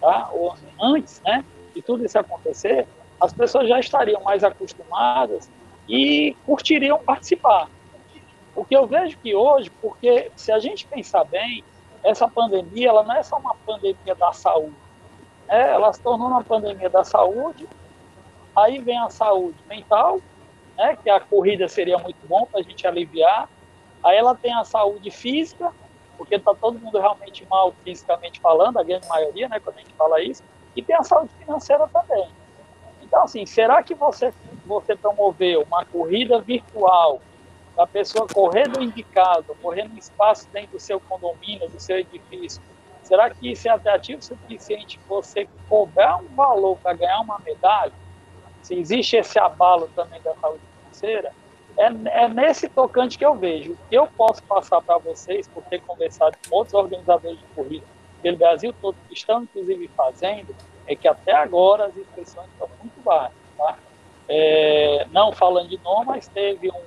tá? ou antes, né, de tudo isso acontecer, as pessoas já estariam mais acostumadas e curtiriam participar. O que eu vejo que hoje, porque se a gente pensar bem, essa pandemia ela não é só uma pandemia da saúde, né? ela se tornou uma pandemia da saúde, aí vem a saúde mental, né? que a corrida seria muito bom para a gente aliviar, aí ela tem a saúde física, porque está todo mundo realmente mal fisicamente falando, a grande maioria, né, quando a gente fala isso, e tem a saúde financeira também. Então, assim, será que você, você promoveu uma corrida virtual a pessoa correr do indicado, correr no espaço dentro do seu condomínio, do seu edifício, será que isso é atrativo o suficiente você cobrar um valor para ganhar uma medalha? se existe esse abalo também da saúde financeira, é, é nesse tocante que eu vejo. O que eu posso passar para vocês, por ter conversado com outros organizadores de corrida pelo Brasil todo, que estão inclusive fazendo, é que até agora as inscrições estão muito baixas. Tá? É, não falando de nome, mas teve um,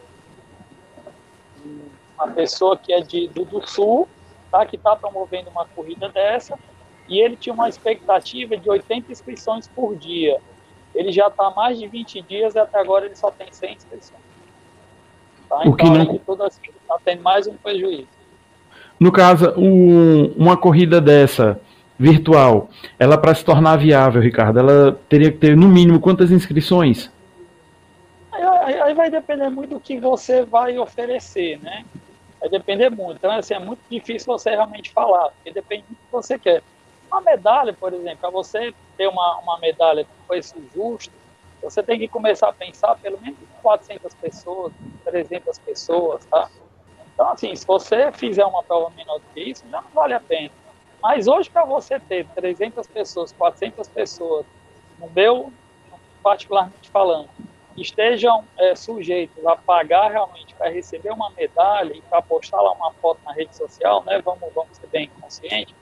uma pessoa que é de, do, do Sul, tá? que está promovendo uma corrida dessa, e ele tinha uma expectativa de 80 inscrições por dia. Ele já está há mais de 20 dias e até agora ele só tem 100 inscrições. Tá? O então, que não... de tudo assim, está tendo mais um prejuízo. No caso, um, uma corrida dessa virtual, ela para se tornar viável, Ricardo, ela teria que ter no mínimo quantas inscrições? Aí, aí, vai depender muito do que você vai oferecer, né? Vai depender muito. Então, assim, é muito difícil você realmente falar, porque depende do que você quer. Uma medalha, por exemplo, para você ter uma, uma medalha com preço justo, você tem que começar a pensar pelo menos 400 pessoas, 300 pessoas, tá? Então, assim, se você fizer uma prova menor do que isso, já não vale a pena. Mas hoje, para você ter 300 pessoas, 400 pessoas, no meu, particularmente falando, estejam é, sujeitos a pagar realmente para receber uma medalha e para postar lá uma foto na rede social, né, vamos, vamos ser bem conscientes,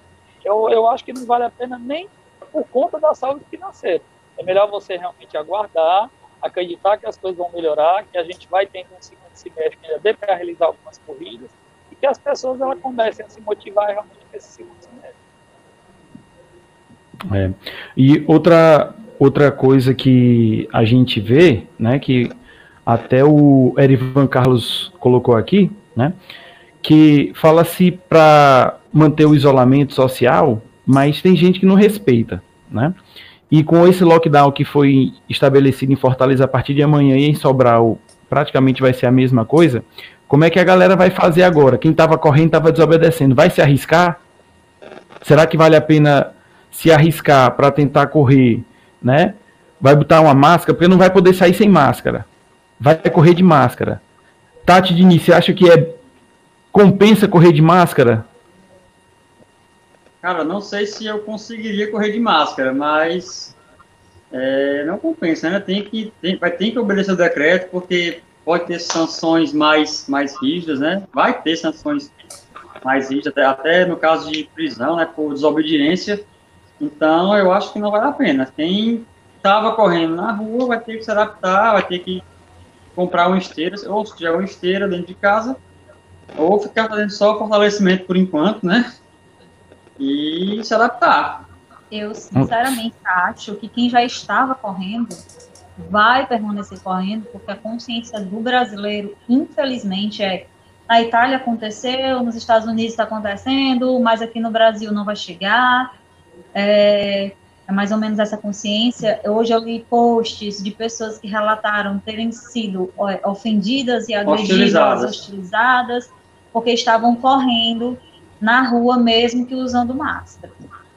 eu, eu acho que não vale a pena nem por conta da saúde financeira. É melhor você realmente aguardar, acreditar que as coisas vão melhorar, que a gente vai tendo um segundo semestre que ainda dê para realizar algumas corridas e que as pessoas elas comecem a se motivar realmente nesse segundo semestre. É. E outra, outra coisa que a gente vê, né, que até o Erivan Carlos colocou aqui, né, que fala-se para manter o isolamento social, mas tem gente que não respeita, né? E com esse lockdown que foi estabelecido em Fortaleza a partir de amanhã e em Sobral praticamente vai ser a mesma coisa, como é que a galera vai fazer agora? Quem estava correndo estava desobedecendo, vai se arriscar? Será que vale a pena se arriscar para tentar correr, né? Vai botar uma máscara, porque não vai poder sair sem máscara. Vai correr de máscara. Tati Diniz, você acha que é compensa correr de máscara? Cara, não sei se eu conseguiria correr de máscara, mas é, não compensa, né? Tem que, tem, vai ter que obedecer o decreto, porque pode ter sanções mais, mais rígidas, né? Vai ter sanções mais rígidas, até, até no caso de prisão, né? Por desobediência. Então, eu acho que não vale a pena. Quem estava correndo na rua vai ter que se adaptar, vai ter que comprar uma esteira, ou se tiver uma esteira dentro de casa, ou ficar fazendo só fortalecimento por enquanto, né? E se adaptar. Eu, sinceramente, acho que quem já estava correndo vai permanecer correndo, porque a consciência do brasileiro, infelizmente, é na Itália aconteceu, nos Estados Unidos está acontecendo, mas aqui no Brasil não vai chegar. É, é, mais ou menos essa consciência. Hoje eu li posts de pessoas que relataram terem sido ofendidas e agredidas, hostilizadas, hostilizadas porque estavam correndo na rua mesmo que usando máscara.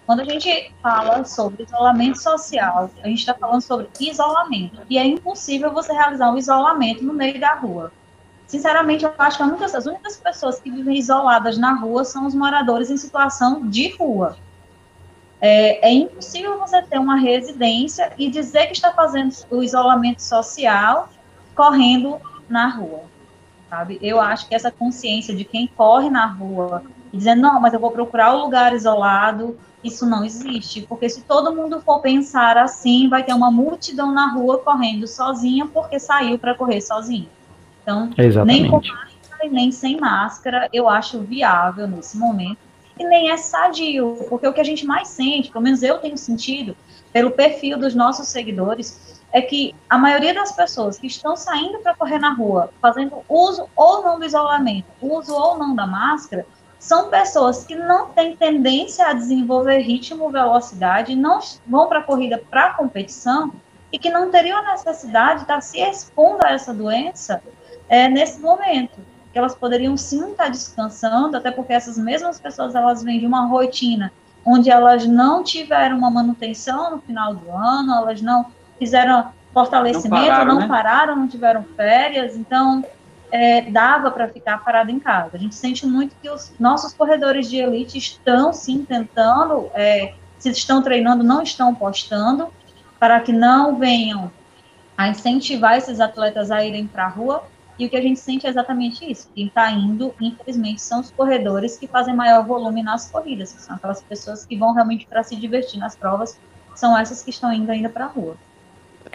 Quando a gente fala sobre isolamento social, a gente está falando sobre isolamento. E é impossível você realizar um isolamento no meio da rua. Sinceramente, eu acho que as únicas pessoas que vivem isoladas na rua são os moradores em situação de rua. É, é impossível você ter uma residência e dizer que está fazendo o isolamento social correndo na rua. Sabe? Eu acho que essa consciência de quem corre na rua e dizendo, não, mas eu vou procurar o um lugar isolado, isso não existe, porque se todo mundo for pensar assim, vai ter uma multidão na rua correndo sozinha porque saiu para correr sozinho. Então, Exatamente. nem com máscara nem sem máscara, eu acho viável nesse momento. E nem é sadio, porque o que a gente mais sente, pelo menos eu tenho sentido, pelo perfil dos nossos seguidores, é que a maioria das pessoas que estão saindo para correr na rua, fazendo uso ou não do isolamento, uso ou não da máscara, são pessoas que não têm tendência a desenvolver ritmo, velocidade, não vão para a corrida para competição e que não teriam a necessidade de estar se expondo a essa doença é, nesse momento. Que elas poderiam sim estar descansando, até porque essas mesmas pessoas elas vêm de uma rotina onde elas não tiveram uma manutenção no final do ano, elas não fizeram fortalecimento, não pararam, não, né? pararam, não tiveram férias, então é, dava para ficar parado em casa. A gente sente muito que os nossos corredores de elite estão sim tentando, é, se estão treinando, não estão postando, para que não venham a incentivar esses atletas a irem para a rua. E o que a gente sente é exatamente isso. Quem está indo, infelizmente, são os corredores que fazem maior volume nas corridas, que são aquelas pessoas que vão realmente para se divertir nas provas, são essas que estão indo ainda para a rua.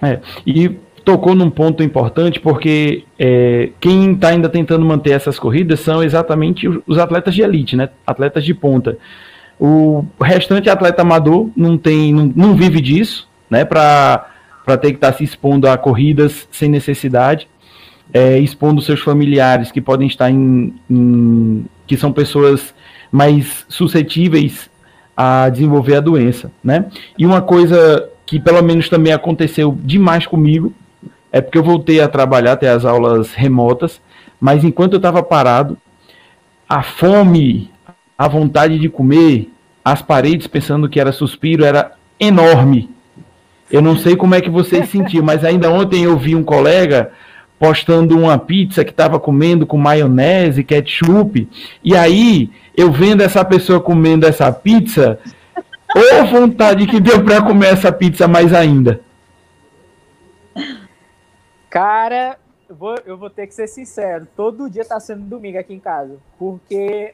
É, e tocou num ponto importante, porque é, quem está ainda tentando manter essas corridas são exatamente os atletas de elite, né? Atletas de ponta. O restante atleta amador não tem, não, não vive disso, né? Para ter que estar tá se expondo a corridas sem necessidade, é, expondo seus familiares que podem estar em, em que são pessoas mais suscetíveis a desenvolver a doença, né? E uma coisa que pelo menos também aconteceu demais comigo é porque eu voltei a trabalhar até as aulas remotas, mas enquanto eu estava parado, a fome, a vontade de comer, as paredes pensando que era suspiro era enorme. Eu não sei como é que vocês sentiam, mas ainda ontem eu vi um colega postando uma pizza que estava comendo com maionese, ketchup, e aí eu vendo essa pessoa comendo essa pizza, ou vontade que deu para comer essa pizza mais ainda. Cara, eu vou, eu vou ter que ser sincero, todo dia tá sendo domingo aqui em casa, porque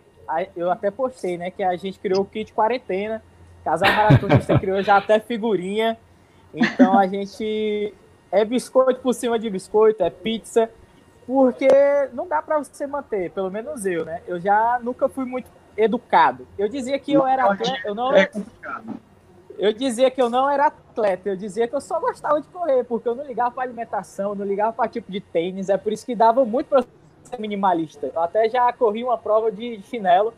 eu até postei, né, que a gente criou o kit quarentena, Casal Maratonista *laughs* criou já até figurinha, então a gente é biscoito por cima de biscoito, é pizza, porque não dá para você manter, pelo menos eu, né? Eu já nunca fui muito educado. Eu dizia que eu era atleta, eu não é Eu dizia que eu não era atleta, eu dizia que eu só gostava de correr, porque eu não ligava para alimentação, não ligava para tipo de tênis, é por isso que dava muito para ser minimalista. Eu até já corri uma prova de chinelo,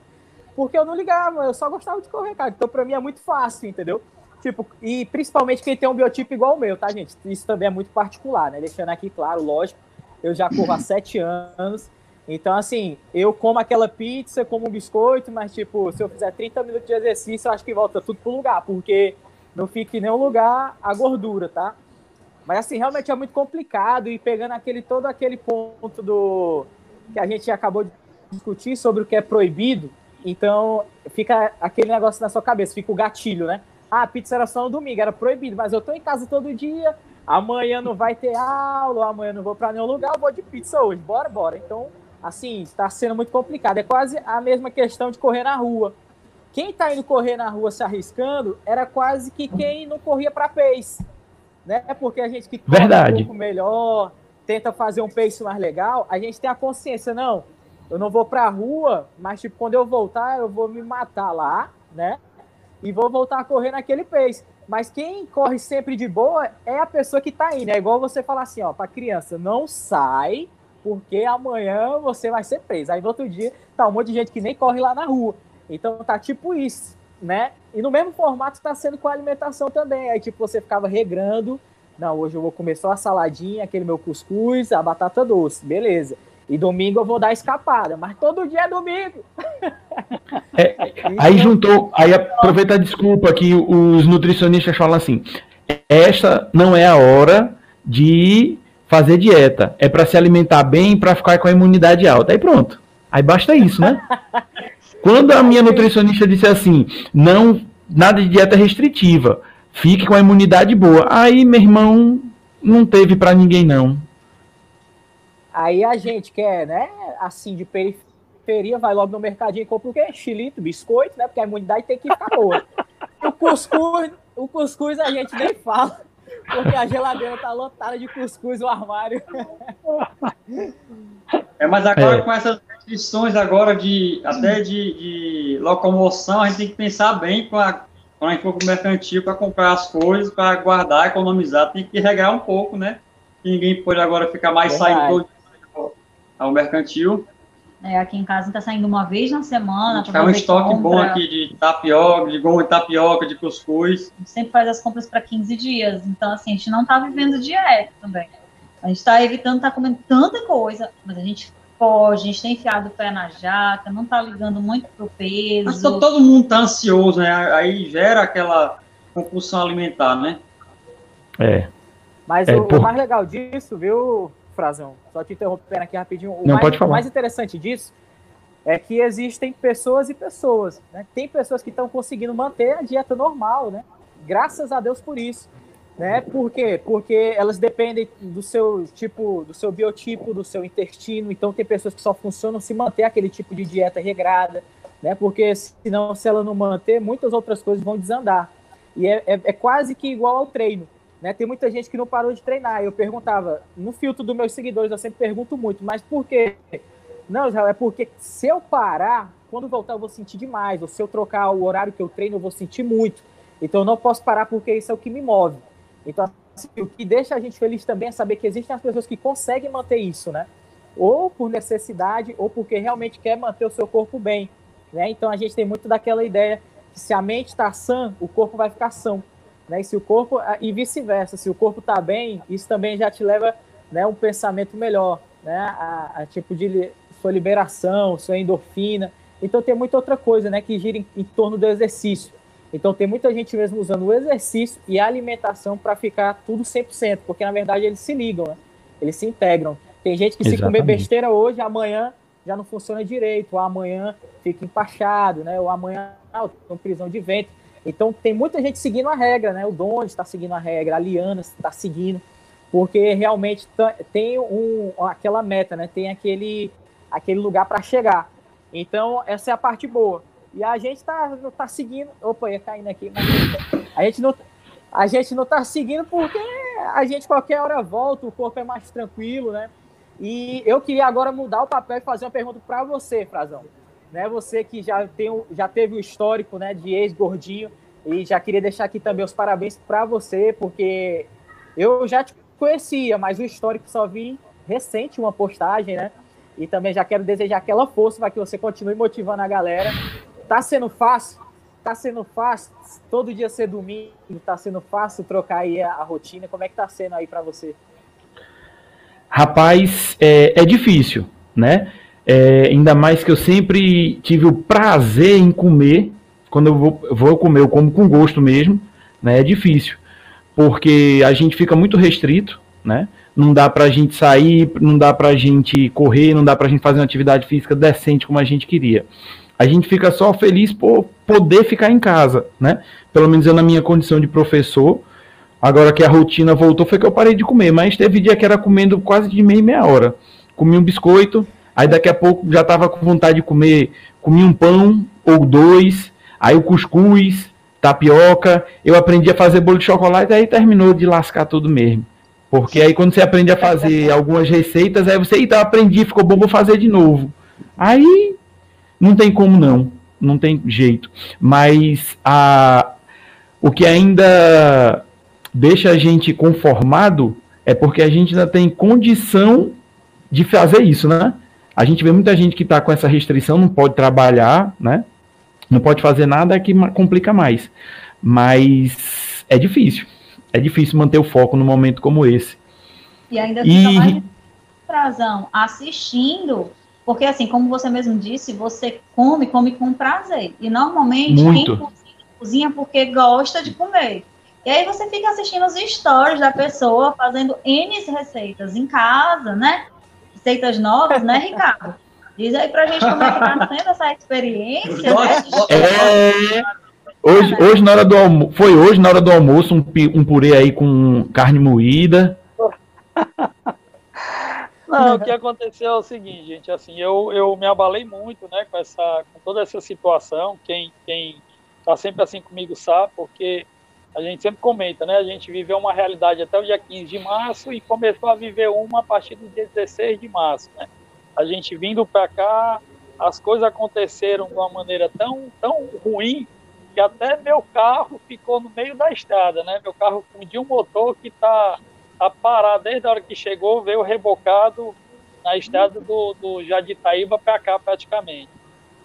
porque eu não ligava, eu só gostava de correr, cara. Então para mim é muito fácil, entendeu? Tipo, e principalmente quem tem um biotipo igual o meu, tá, gente? Isso também é muito particular, né? Deixando aqui claro, lógico, eu já corro há sete anos. Então, assim, eu como aquela pizza, como um biscoito, mas, tipo, se eu fizer 30 minutos de exercício, eu acho que volta tudo pro lugar, porque não fica em nenhum lugar a gordura, tá? Mas, assim, realmente é muito complicado e pegando aquele todo aquele ponto do que a gente acabou de discutir sobre o que é proibido, então fica aquele negócio na sua cabeça, fica o gatilho, né? Ah, a pizza era só no domingo, era proibido, mas eu tô em casa todo dia, amanhã não vai ter aula, amanhã não vou para nenhum lugar, eu vou de pizza hoje, bora, bora. Então, assim, está sendo muito complicado. É quase a mesma questão de correr na rua. Quem está indo correr na rua se arriscando era quase que quem não corria para pace, né? Porque a gente que corre um pouco melhor, tenta fazer um pace mais legal, a gente tem a consciência, não, eu não vou para a rua, mas tipo, quando eu voltar, eu vou me matar lá, né? E vou voltar a correr naquele pace. Mas quem corre sempre de boa é a pessoa que está indo. É igual você falar assim, ó, para criança, não sai, porque amanhã você vai ser preso. Aí no outro dia tá um monte de gente que nem corre lá na rua. Então tá tipo isso, né? E no mesmo formato está sendo com a alimentação também. Aí tipo você ficava regrando, não, hoje eu vou comer só a saladinha, aquele meu cuscuz, a batata doce, beleza. E domingo eu vou dar escapada, mas todo dia é domingo. É, *laughs* aí juntou, aí aproveita a desculpa que os nutricionistas falam assim: esta não é a hora de fazer dieta, é para se alimentar bem, para ficar com a imunidade alta. Aí pronto. Aí basta isso, né? *laughs* Quando a minha nutricionista disse assim: não, nada de dieta restritiva, fique com a imunidade boa. Aí, meu irmão, não teve para ninguém não. Aí a gente quer, né, assim, de periferia, vai logo no mercadinho e compra o quê? Chilito, biscoito, né? Porque a imunidade tem que ficar boa. *laughs* O cuscuz, o cuscuz a gente nem fala, porque a geladeira tá lotada de cuscuz o armário. *laughs* É, mas agora é. com essas restrições agora de até de, de, locomoção, a gente tem que pensar bem pra, quando a gente for pro mercantil para comprar as coisas, para guardar, economizar, tem que regrar um pouco, né? ninguém pode agora ficar mais saindo ao mercantil. É, aqui em casa está saindo uma vez na semana. É um estoque compra. bom aqui de tapioca, de goma de tapioca, de cuscuz. A gente sempre faz as compras para 15 dias. Então, assim, a gente não está vivendo dieta também. A gente está evitando estar tá comendo tanta coisa, mas a gente pode, a gente tem enfiado o pé na jaca, não está ligando muito pro peso. Mas todo mundo está ansioso, né? Aí gera aquela compulsão alimentar, né? É. Mas é, o, por... o mais legal disso, viu, Frazão? Só te interrompendo aqui rapidinho. O, Não, mais, o mais interessante disso é que existem pessoas e pessoas. Né? Tem pessoas que estão conseguindo manter a dieta normal, né? Graças a Deus por isso. Né? Por quê? Porque elas dependem do seu tipo, do seu biotipo, do seu intestino. Então tem pessoas que só funcionam se manter aquele tipo de dieta regrada, né? Porque senão, se ela não manter, muitas outras coisas vão desandar. E é, é, é quase que igual ao treino. Né? Tem muita gente que não parou de treinar. Eu perguntava, no filtro dos meus seguidores, eu sempre pergunto muito, mas por quê? Não, Israel, é porque se eu parar, quando voltar eu vou sentir demais. Ou se eu trocar o horário que eu treino, eu vou sentir muito. Então eu não posso parar porque isso é o que me move. Então, assim, o que deixa a gente feliz também é saber que existem as pessoas que conseguem manter isso, né? Ou por necessidade, ou porque realmente quer manter o seu corpo bem. Né? Então a gente tem muito daquela ideia que se a mente está sã, o corpo vai ficar são. Né? E se o corpo e vice-versa, se o corpo está bem, isso também já te leva né, um pensamento melhor, né? A, a, tipo de sua liberação, sua endorfina. Então tem muita outra coisa, né, que gira em, em torno do exercício. Então tem muita gente mesmo usando o exercício e a alimentação para ficar tudo 100%, porque na verdade eles se ligam, né? Eles se integram. Tem gente que Exatamente. se comer besteira hoje, amanhã já não funciona direito, ou amanhã fica empachado, né? Ou amanhã ah, tem prisão de ventre. Então tem muita gente seguindo a regra, né? O Donde está seguindo a regra, a Liana está seguindo, porque realmente tem um, aquela meta, né? Tem aquele, aquele lugar para chegar. Então essa é a parte boa. E a gente tá, tá seguindo. Opa, ia caindo aqui. A gente não, a gente não tá seguindo porque a gente qualquer hora volta, o corpo é mais tranquilo, né? E eu queria agora mudar o papel e fazer uma pergunta para você, Frazão né? Você que já, tem, já teve o histórico né, de ex-gordinho e já queria deixar aqui também os parabéns para você, porque eu já te conhecia, mas o histórico só vi recente uma postagem, né? E também já quero desejar aquela força para que você continue motivando a galera. Tá sendo fácil? Tá sendo fácil todo dia ser domingo? Tá sendo fácil trocar aí a, a rotina? Como é que tá sendo aí para você? Rapaz, é, é difícil, né? É, ainda mais que eu sempre tive o prazer em comer. Quando eu vou, vou comer, eu como com gosto mesmo. Né? É difícil. Porque a gente fica muito restrito, né? Não dá pra gente sair, não dá pra gente correr, não dá pra gente fazer uma atividade física decente como a gente queria. A gente fica só feliz por poder ficar em casa, né? Pelo menos eu na minha condição de professor. Agora que a rotina voltou, foi que eu parei de comer. Mas teve dia que era comendo quase de meia meia hora. Comi um biscoito, Aí daqui a pouco já estava com vontade de comer, comi um pão ou dois, aí o cuscuz, tapioca, eu aprendi a fazer bolo de chocolate, aí terminou de lascar tudo mesmo. Porque aí quando você aprende a fazer algumas receitas, aí você, eita, aprendi, ficou bom, vou fazer de novo. Aí não tem como não, não tem jeito. Mas a, o que ainda deixa a gente conformado é porque a gente ainda tem condição de fazer isso, né? A gente vê muita gente que está com essa restrição, não pode trabalhar, né? Não pode fazer nada, que complica mais. Mas é difícil. É difícil manter o foco num momento como esse. E ainda fica e... mais razão assistindo, porque assim, como você mesmo disse, você come, come com prazer. E normalmente Muito. quem cozinha, cozinha porque gosta de comer. E aí você fica assistindo os stories da pessoa fazendo N receitas em casa, né? Receitas novas, né, Ricardo? Diz aí pra gente como é que tá sendo essa experiência, né? É... Hoje, hoje, na hora do almoço, foi hoje, na hora do almoço, um, um purê aí com carne moída. Não, o que aconteceu é o seguinte, gente, assim, eu, eu me abalei muito, né, com essa, com toda essa situação, quem, quem tá sempre assim comigo sabe, porque a gente sempre comenta, né? A gente viveu uma realidade até o dia 15 de março e começou a viver uma a partir do dia 16 de março, né? A gente vindo para cá, as coisas aconteceram de uma maneira tão, tão ruim que até meu carro ficou no meio da estrada, né? Meu carro fundiu um motor que está tá parado desde a hora que chegou, veio rebocado na estrada do, do Jaditaíba para cá praticamente.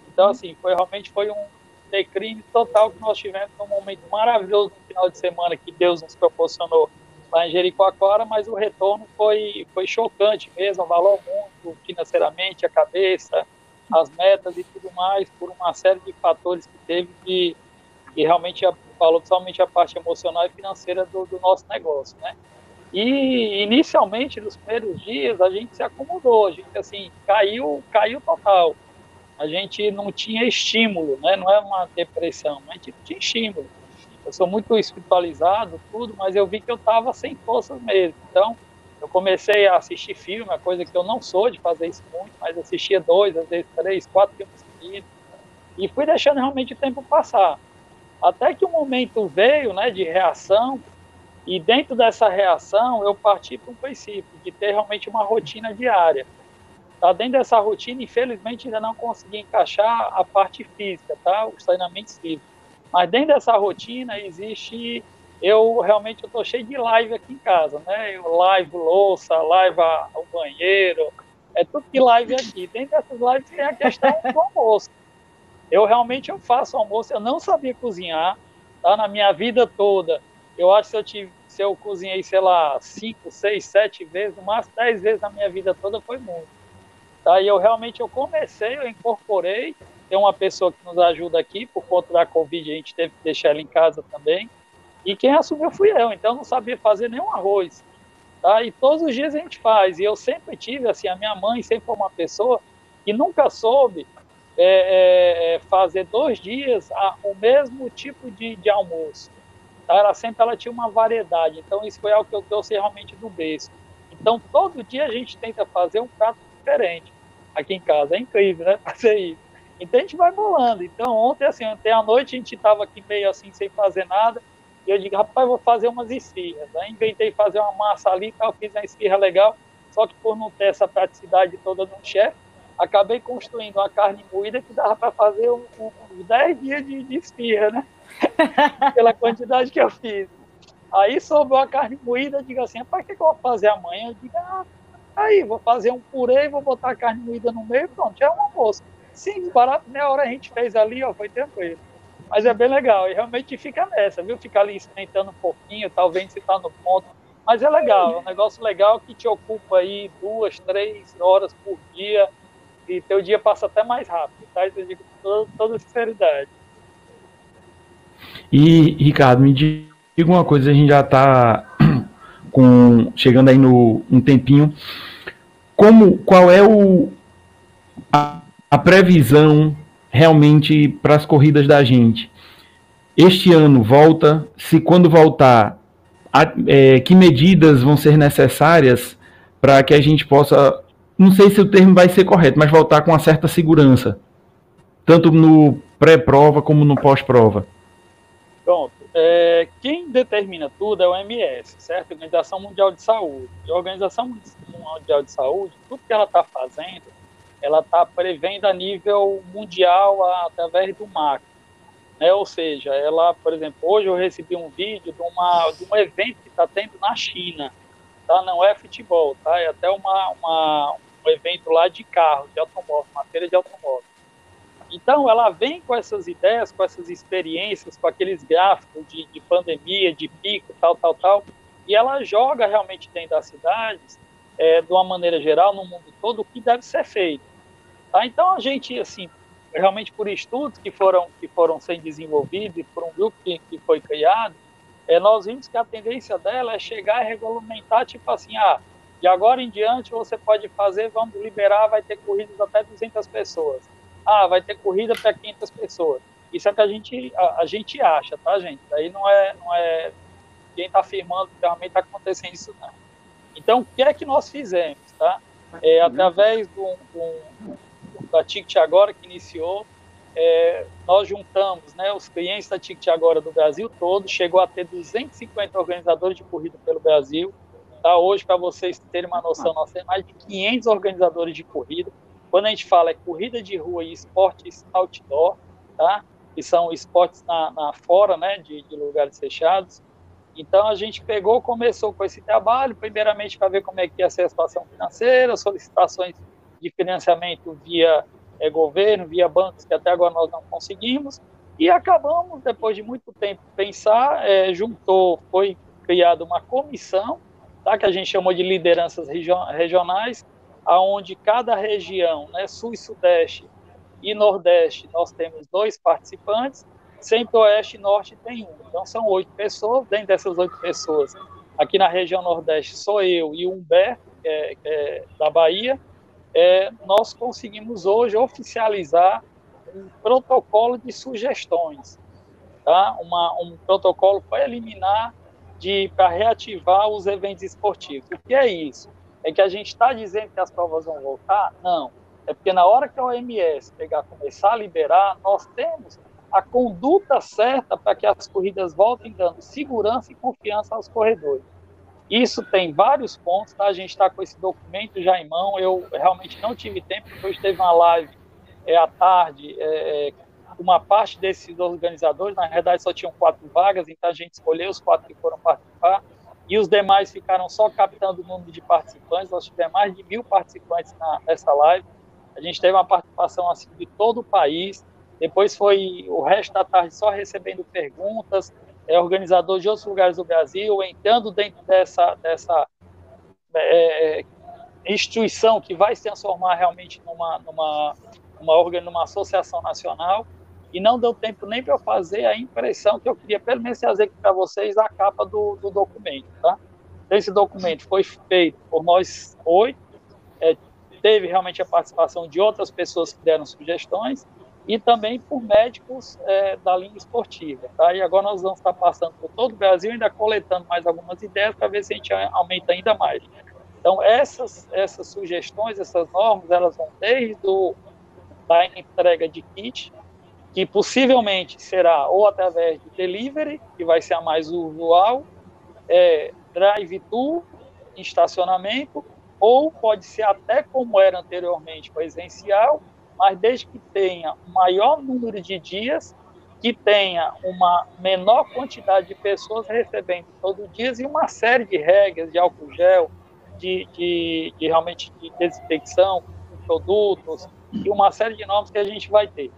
Então, assim, foi realmente foi um, declínio total que nós tivemos num momento maravilhoso no final de semana que Deus nos proporcionou lá em Jericoacoara, mas o retorno foi, foi chocante mesmo, abalou muito financeiramente, a cabeça, as metas e tudo mais, por uma série de fatores que teve que, que realmente falou principalmente a parte emocional e financeira do, do nosso negócio, né? E inicialmente, nos primeiros dias, a gente se acomodou, a gente assim, caiu, caiu total a gente não tinha estímulo, né? não é uma depressão, a gente não tinha estímulo. eu sou muito espiritualizado, tudo, mas eu vi que eu estava sem forças mesmo. Então, eu comecei a assistir filme, coisa que eu não sou de fazer isso muito, mas assistia dois, às vezes três, quatro filmes seguidos, e fui deixando realmente o tempo passar. Até que um momento veio, né, de reação, e dentro dessa reação eu parti para um princípio de ter realmente uma rotina diária. Tá dentro dessa rotina, infelizmente ainda não consegui encaixar a parte física, tá? Os treinamentos físicos. Mas dentro dessa rotina existe eu realmente estou cheio de live aqui em casa, né? Eu live louça, live o banheiro, é tudo que live aqui. Dentro dessas lives tem a questão do almoço. Eu realmente eu faço almoço, eu não sabia cozinhar, tá? Na minha vida toda, eu acho que eu tive, se eu cozinhei, sei lá, cinco, seis, sete vezes, mais dez vezes na minha vida toda foi muito. Tá? E eu realmente eu comecei, eu incorporei, tem uma pessoa que nos ajuda aqui, por conta da Covid, a gente teve que deixar ela em casa também. E quem assumiu fui eu, então eu não sabia fazer nenhum arroz. Tá? E todos os dias a gente faz. E eu sempre tive, assim, a minha mãe sempre foi uma pessoa que nunca soube é, é, é fazer dois dias a, o mesmo tipo de, de almoço. Tá? Ela sempre ela tinha uma variedade. Então isso foi algo que eu trouxe realmente do berço. Então todo dia a gente tenta fazer um prato diferente aqui em casa. É incrível, né? *laughs* Fazer isso. Então a gente vai bolando. Então ontem, assim, ontem à noite a gente estava aqui meio assim sem fazer nada. E eu digo, rapaz, vou fazer umas esfirras. Aí inventei fazer uma massa ali, eu fiz uma esfirra legal, só que por não ter essa praticidade toda no chefe, acabei construindo uma carne moída que dava para fazer uns um, um, 10 dias de, de esfirra, né? *laughs* Pela quantidade que eu fiz. Aí sobrou a carne moída, eu digo assim, para que, que eu vou fazer amanhã? Eu digo, ah, aí, vou fazer um purê, vou botar a carne moída no meio, pronto, já é um almoço. Sim, barato, meia hora a gente fez ali, ó, foi tranquilo. Mas é bem legal, e realmente fica nessa, viu? Ficar ali experimentando um pouquinho, talvez se está no ponto. Mas é legal, é um negócio legal que te ocupa aí duas, três horas por dia, e teu dia passa até mais rápido, tá? Isso eu digo com toda, toda sinceridade. E, Ricardo, me diga uma coisa, a gente já está com, chegando aí no um tempinho. Como, qual é o, a, a previsão realmente para as corridas da gente. Este ano volta, se quando voltar, a, é, que medidas vão ser necessárias para que a gente possa, não sei se o termo vai ser correto, mas voltar com uma certa segurança, tanto no pré-prova como no pós-prova. Pronto. É, quem determina tudo é o MS, certo? Organização Mundial de Saúde. a Organização Mundial de Saúde, tudo que ela está fazendo ela está prevendo a nível mundial através do macro. Né? Ou seja, ela, por exemplo, hoje eu recebi um vídeo de, uma, de um evento que está tendo na China. Tá? Não é futebol, tá? é até uma, uma, um evento lá de carro, de automóvel, uma feira de automóvel. Então, ela vem com essas ideias, com essas experiências, com aqueles gráficos de, de pandemia, de pico, tal, tal, tal, e ela joga realmente dentro das cidades, é, de uma maneira geral, no mundo todo, o que deve ser feito. Tá? Então a gente, assim, realmente por estudos que foram que foram sendo desenvolvidos e por um grupo que, que foi criado, é, nós vimos que a tendência dela é chegar e regulamentar, tipo assim, ah, de agora em diante você pode fazer, vamos liberar, vai ter corridas até 200 pessoas. Ah, vai ter corrida para 500 pessoas. Isso é o que a gente, a, a, gente acha, tá, gente? Aí não é, não é quem está afirmando que realmente está acontecendo isso, não. Então, o que é que nós fizemos, tá? É, através de um, da Ticket Agora, que iniciou, é, nós juntamos né, os clientes da Ticket Agora do Brasil todo, chegou a ter 250 organizadores de corrida pelo Brasil. Tá? Hoje, para vocês terem uma noção, nós temos mais de 500 organizadores de corrida. Quando a gente fala é corrida de rua e esportes outdoor, tá? que são esportes na, na fora né, de, de lugares fechados. Então a gente pegou, começou com esse trabalho, primeiramente para ver como é que ia ser a situação financeira, solicitações de financiamento via é, governo, via bancos, que até agora nós não conseguimos, e acabamos, depois de muito tempo pensar, é, juntou, foi criada uma comissão, tá, que a gente chamou de lideranças regionais, aonde cada região, né, sul e sudeste e nordeste, nós temos dois participantes, centro-oeste e norte tem um. Então são oito pessoas, dentro dessas oito pessoas, aqui na região nordeste sou eu e o Humberto, que é, que é da Bahia, é, nós conseguimos hoje oficializar um protocolo de sugestões. tá? Uma, um protocolo para eliminar, para reativar os eventos esportivos. O que é isso? É que a gente está dizendo que as provas vão voltar? Não. É porque na hora que a OMS pegar, começar a liberar, nós temos a conduta certa para que as corridas voltem dando segurança e confiança aos corredores. Isso tem vários pontos, tá? A gente está com esse documento já em mão. Eu realmente não tive tempo, depois teve uma live é, à tarde, é, é, uma parte desses organizadores, na verdade só tinham quatro vagas, então a gente escolheu os quatro que foram participar, e os demais ficaram só captando o número de participantes. Nós tivemos mais de mil participantes na, nessa live. A gente teve uma participação assim de todo o país. Depois foi o resto da tarde só recebendo perguntas, é, organizador de outros lugares do Brasil, entrando dentro dessa, dessa é, é instituição que vai se transformar realmente numa, numa, uma, numa associação nacional e não deu tempo nem para eu fazer a impressão que eu queria, pelo menos trazer aqui para vocês a capa do, do documento, tá? Esse documento foi feito por nós oito, é, teve realmente a participação de outras pessoas que deram sugestões e também por médicos é, da linha esportiva, tá? E agora nós vamos estar passando por todo o Brasil, ainda coletando mais algumas ideias para ver se a gente aumenta ainda mais. Então, essas, essas sugestões, essas normas, elas vão desde o, da entrega de kit, que possivelmente será ou através de delivery, que vai ser a mais usual, é, drive-thru, estacionamento, ou pode ser até como era anteriormente presencial, mas desde que tenha maior número de dias, que tenha uma menor quantidade de pessoas recebendo todo dia e uma série de regras de álcool gel, de, de, de realmente de desinfecção, produtos e uma série de normas que a gente vai ter.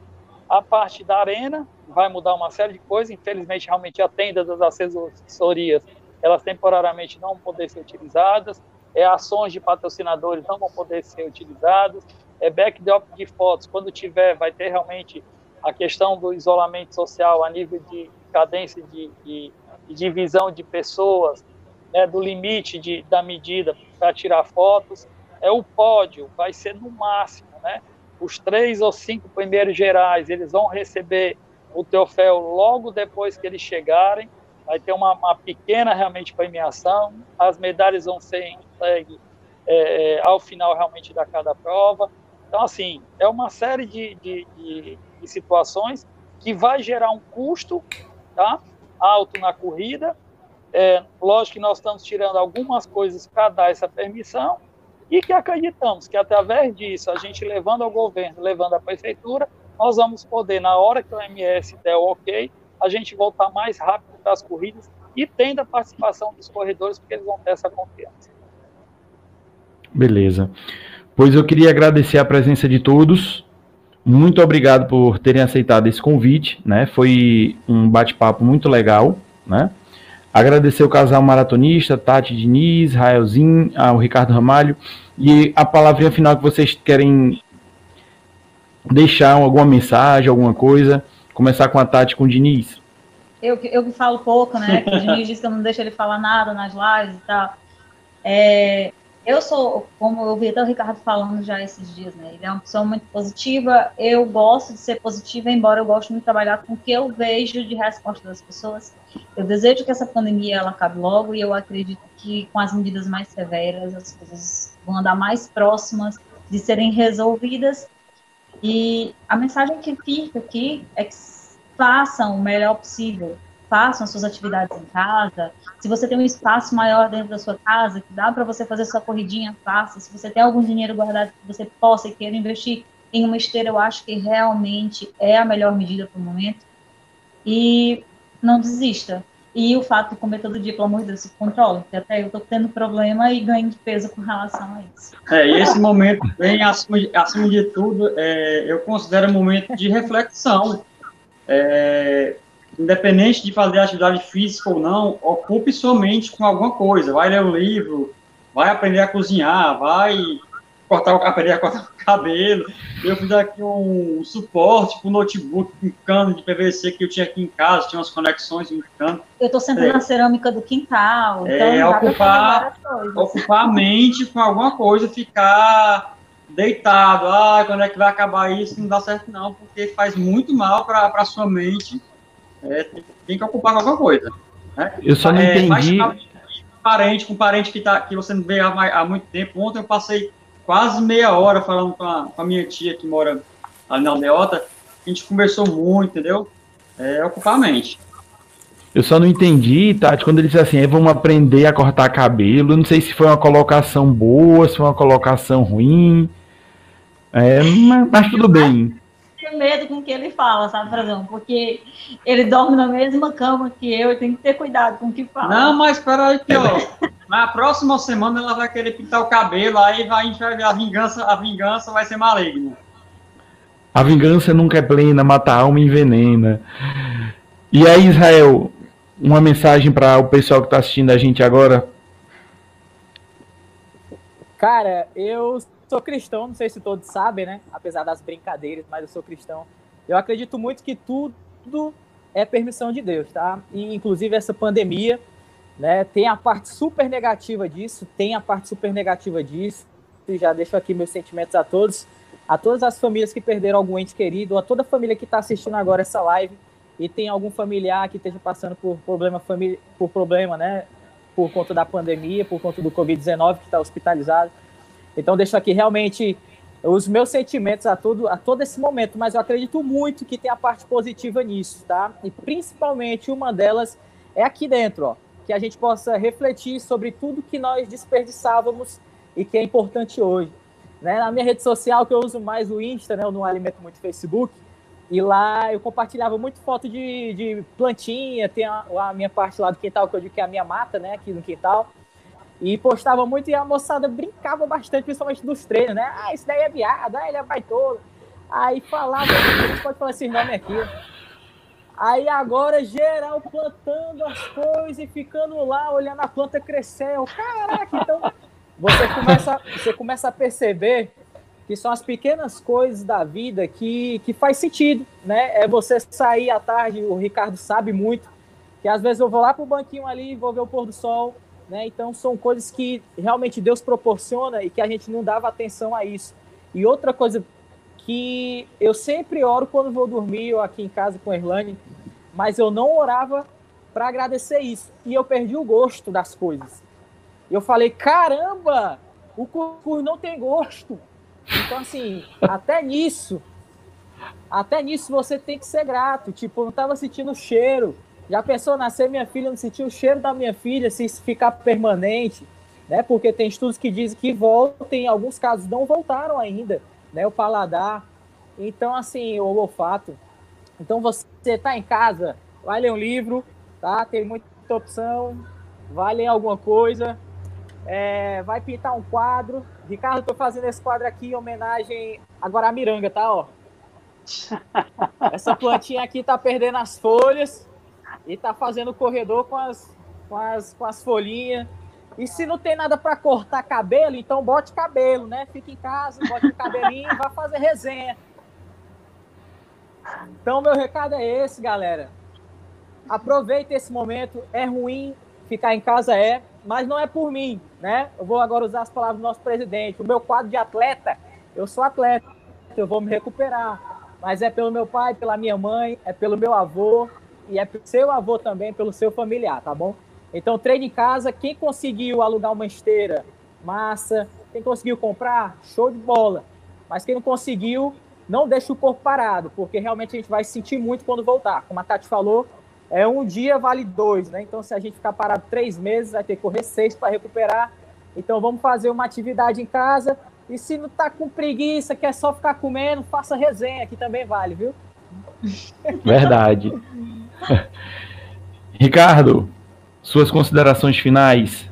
A parte da arena vai mudar uma série de coisas. Infelizmente, realmente, a tenda das assessorias, elas temporariamente não vão poder ser utilizadas. É, ações de patrocinadores não vão poder ser utilizadas. É, backdrop de fotos, quando tiver, vai ter realmente a questão do isolamento social a nível de cadência de, de, de divisão de pessoas, né, do limite de, da medida para tirar fotos. É o pódio, vai ser no máximo, né? Os três ou cinco primeiros gerais, eles vão receber o troféu logo depois que eles chegarem. Vai ter uma, uma pequena realmente premiação. As medalhas vão ser entregues é, ao final realmente da cada prova. Então, assim, é uma série de, de, de, de situações que vai gerar um custo tá, alto na corrida. É, lógico que nós estamos tirando algumas coisas para dar essa permissão, e que acreditamos que através disso, a gente levando ao governo, levando à prefeitura, nós vamos poder, na hora que o MS der o ok, a gente voltar mais rápido para as corridas e tendo a participação dos corredores, porque eles vão ter essa confiança. Beleza. Pois eu queria agradecer a presença de todos. Muito obrigado por terem aceitado esse convite, né? Foi um bate-papo muito legal, né? Agradecer o casal maratonista, Tati Diniz, Raelzinho, ao Ricardo Ramalho. E a palavrinha final que vocês querem deixar alguma mensagem, alguma coisa. Começar com a Tati com o Diniz. Eu, eu que falo pouco, né? O Diniz disse que eu não deixo ele falar nada nas lives e tal. É, eu sou, como eu vi até o Ricardo falando já esses dias, né? Ele é uma pessoa muito positiva. Eu gosto de ser positiva, embora eu goste muito de trabalhar com o que eu vejo de resposta das pessoas. Eu desejo que essa pandemia ela acabe logo e eu acredito que com as medidas mais severas as coisas vão andar mais próximas de serem resolvidas. E a mensagem que fica aqui é que façam o melhor possível, façam suas atividades em casa. Se você tem um espaço maior dentro da sua casa, que dá para você fazer sua corridinha, faça. Se você tem algum dinheiro guardado que você possa e queira investir em uma esteira, eu acho que realmente é a melhor medida para o momento. E não desista. E o fato de comer todo dia, pelo amor de Deus, se controla. Porque até eu estou tendo problema e ganho de peso com relação a isso. É, e esse momento, bem acima de, acima de tudo, é, eu considero um momento de reflexão. É, independente de fazer atividade física ou não, ocupe sua mente com alguma coisa. Vai ler um livro, vai aprender a cozinhar, vai cortar, aprender a cortar o cabelo. Eu fiz aqui um, suporte para o notebook com cano de PVC que eu tinha aqui em casa, tinha umas conexões em cano. Eu estou sempre é. na cerâmica do quintal. Então é, ocupar, ocupar a mente com alguma coisa, ficar deitado. Ah, quando é que vai acabar isso? Não dá certo não, porque faz muito mal para a sua mente É, tem que ocupar qualquer coisa. Né? Eu só não é, entendi. parente, com parente que, tá, que você não vê há, há, muito tempo. Ontem eu passei quase meia hora falando com a, com a minha tia que mora ali na aldeota. A gente conversou muito, entendeu? É ocupar a mente. Eu só não entendi, Tati, quando ele disse assim, vamos aprender a cortar cabelo. Não sei se foi uma colocação boa, se foi uma colocação ruim. É, mas, mas tudo bem. Tenho medo com o que ele fala, sabe, Frazão? Porque ele dorme na mesma cama que eu e tem que ter cuidado com o que fala. Não, mas espera aí que, ó, na próxima semana ela vai querer pintar o cabelo, aí vai, a gente vai ver a vingança, a vingança vai ser maligna. A vingança nunca é plena, mata a alma e envenena. E aí, Israel, uma mensagem para o pessoal que está assistindo a gente agora? Cara, eu sou cristão, não sei se todos sabem, né? Apesar das brincadeiras, mas eu sou cristão. Eu acredito muito que tudo é permissão de Deus, tá? E inclusive essa pandemia, né? Tem a parte super negativa disso, tem a parte super negativa disso. E já deixo aqui meus sentimentos a todos, a todas as famílias que perderam algum ente querido, a toda a família que está assistindo agora essa live e tem algum familiar que esteja passando por problema família, por problema, né? Por conta da pandemia, por conta do Covid-19 que está hospitalizado. Então deixo aqui realmente os meus sentimentos a todo, a todo esse momento, mas eu acredito muito que tem a parte positiva nisso, tá? E principalmente uma delas é aqui dentro, ó, que a gente possa refletir sobre tudo que nós desperdiçávamos e que é importante hoje. Né? Na minha rede social, que eu uso mais o Insta, né? eu não alimento muito o Facebook, e lá eu compartilhava muito foto de, de plantinha, tem a, a, minha parte lá do quintal, que eu digo que é a minha mata, né, aqui no quintal. E postava muito e a moçada brincava bastante, principalmente dos treinos, né? Ah, isso daí é viado, ah, ele é baitola. Aí falava, a gente pode falar esses nomes aqui. Aí agora, geral plantando as coisas e ficando lá, olhando a planta crescer. Caraca, então você começa, você começa a perceber que são as pequenas coisas da vida que, que faz sentido, né? É você sair à tarde, o Ricardo sabe muito, que às vezes eu vou lá pro banquinho ali, vou ver o pôr do sol, né? Então são coisas que realmente Deus proporciona e que a gente não dava atenção a isso. E outra coisa que eu sempre oro quando vou dormir, ou aqui em casa com a Erlane, mas eu não orava para agradecer isso. E eu perdi o gosto das coisas. Eu falei, caramba, o cuscuz não tem gosto. Então, assim, até nisso, até nisso você tem que ser grato. Tipo, eu não tava sentindo o cheiro. Já pensou nascer minha filha, não sentir o cheiro da minha filha, se ficar permanente, né? Porque tem estudos que dizem que voltam, em alguns casos não voltaram ainda, né? O paladar. Então, assim, o olfato. Então, você tá em casa, vai ler um livro, tá? Tem muita opção, vai ler alguma coisa, é, vai pintar um quadro. Ricardo, tô fazendo esse quadro aqui em homenagem a Guaramiranga, tá? Ó. *laughs* Essa plantinha aqui tá perdendo as folhas e tá fazendo o corredor com as, com as, com as folhinhas. E se não tem nada para cortar cabelo, então bote cabelo, né? Fique em casa, bote o cabelinho e vá fazer resenha. Então, meu recado é esse, galera. Aproveite esse momento. É ruim ficar em casa, é, mas não é por mim, né? Eu vou agora usar as palavras do nosso presidente. O meu quadro de atleta, eu sou atleta, eu vou me recuperar. Mas é pelo meu pai, pela minha mãe, é pelo meu avô e é pelo seu avô também, pelo seu familiar, tá bom? Então, treine em casa. Quem conseguiu alugar uma esteira, massa. Quem conseguiu comprar, show de bola. Mas quem não conseguiu, não deixe o corpo parado, porque realmente a gente vai sentir muito quando voltar. Como a Tati falou, é um dia vale dois, né? Então, se a gente ficar parado três meses, vai ter que correr seis para recuperar. Então, vamos fazer uma atividade em casa. E se não tá com preguiça, quer só ficar comendo, faça resenha, que também vale, viu? Verdade. *laughs* Ricardo, suas considerações finais.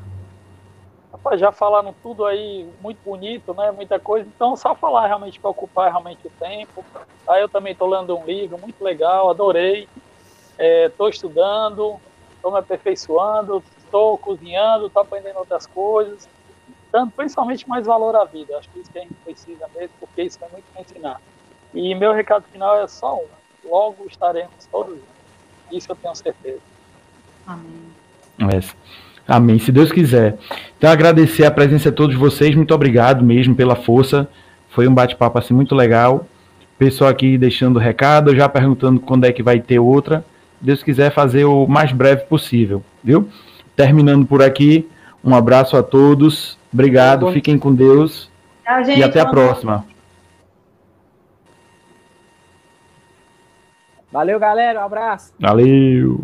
Rapaz, já falaram tudo aí muito bonito, né? Muita coisa. Então, só falar realmente para ocupar realmente o tempo. Aí eu também estou lendo um livro muito legal, adorei estou é, estudando, estou me aperfeiçoando, estou cozinhando, estou aprendendo outras coisas, dando principalmente mais valor à vida. Acho que isso que a gente precisa mesmo, porque isso vai muito me ensinar. E meu recado final é só um: logo estaremos todos juntos. Isso eu tenho certeza. Amém. É. Amém, se Deus quiser. Então, agradecer a presença de todos vocês, muito obrigado mesmo pela força. Foi um bate-papo assim muito legal. Pessoal aqui deixando recado, já perguntando quando é que vai ter outra. Deus quiser, fazer o mais breve possível, viu? Terminando por aqui, um abraço a todos, obrigado, fiquem com Deus Tchau, gente. e até a próxima. Valeu, galera. Um abraço. Valeu!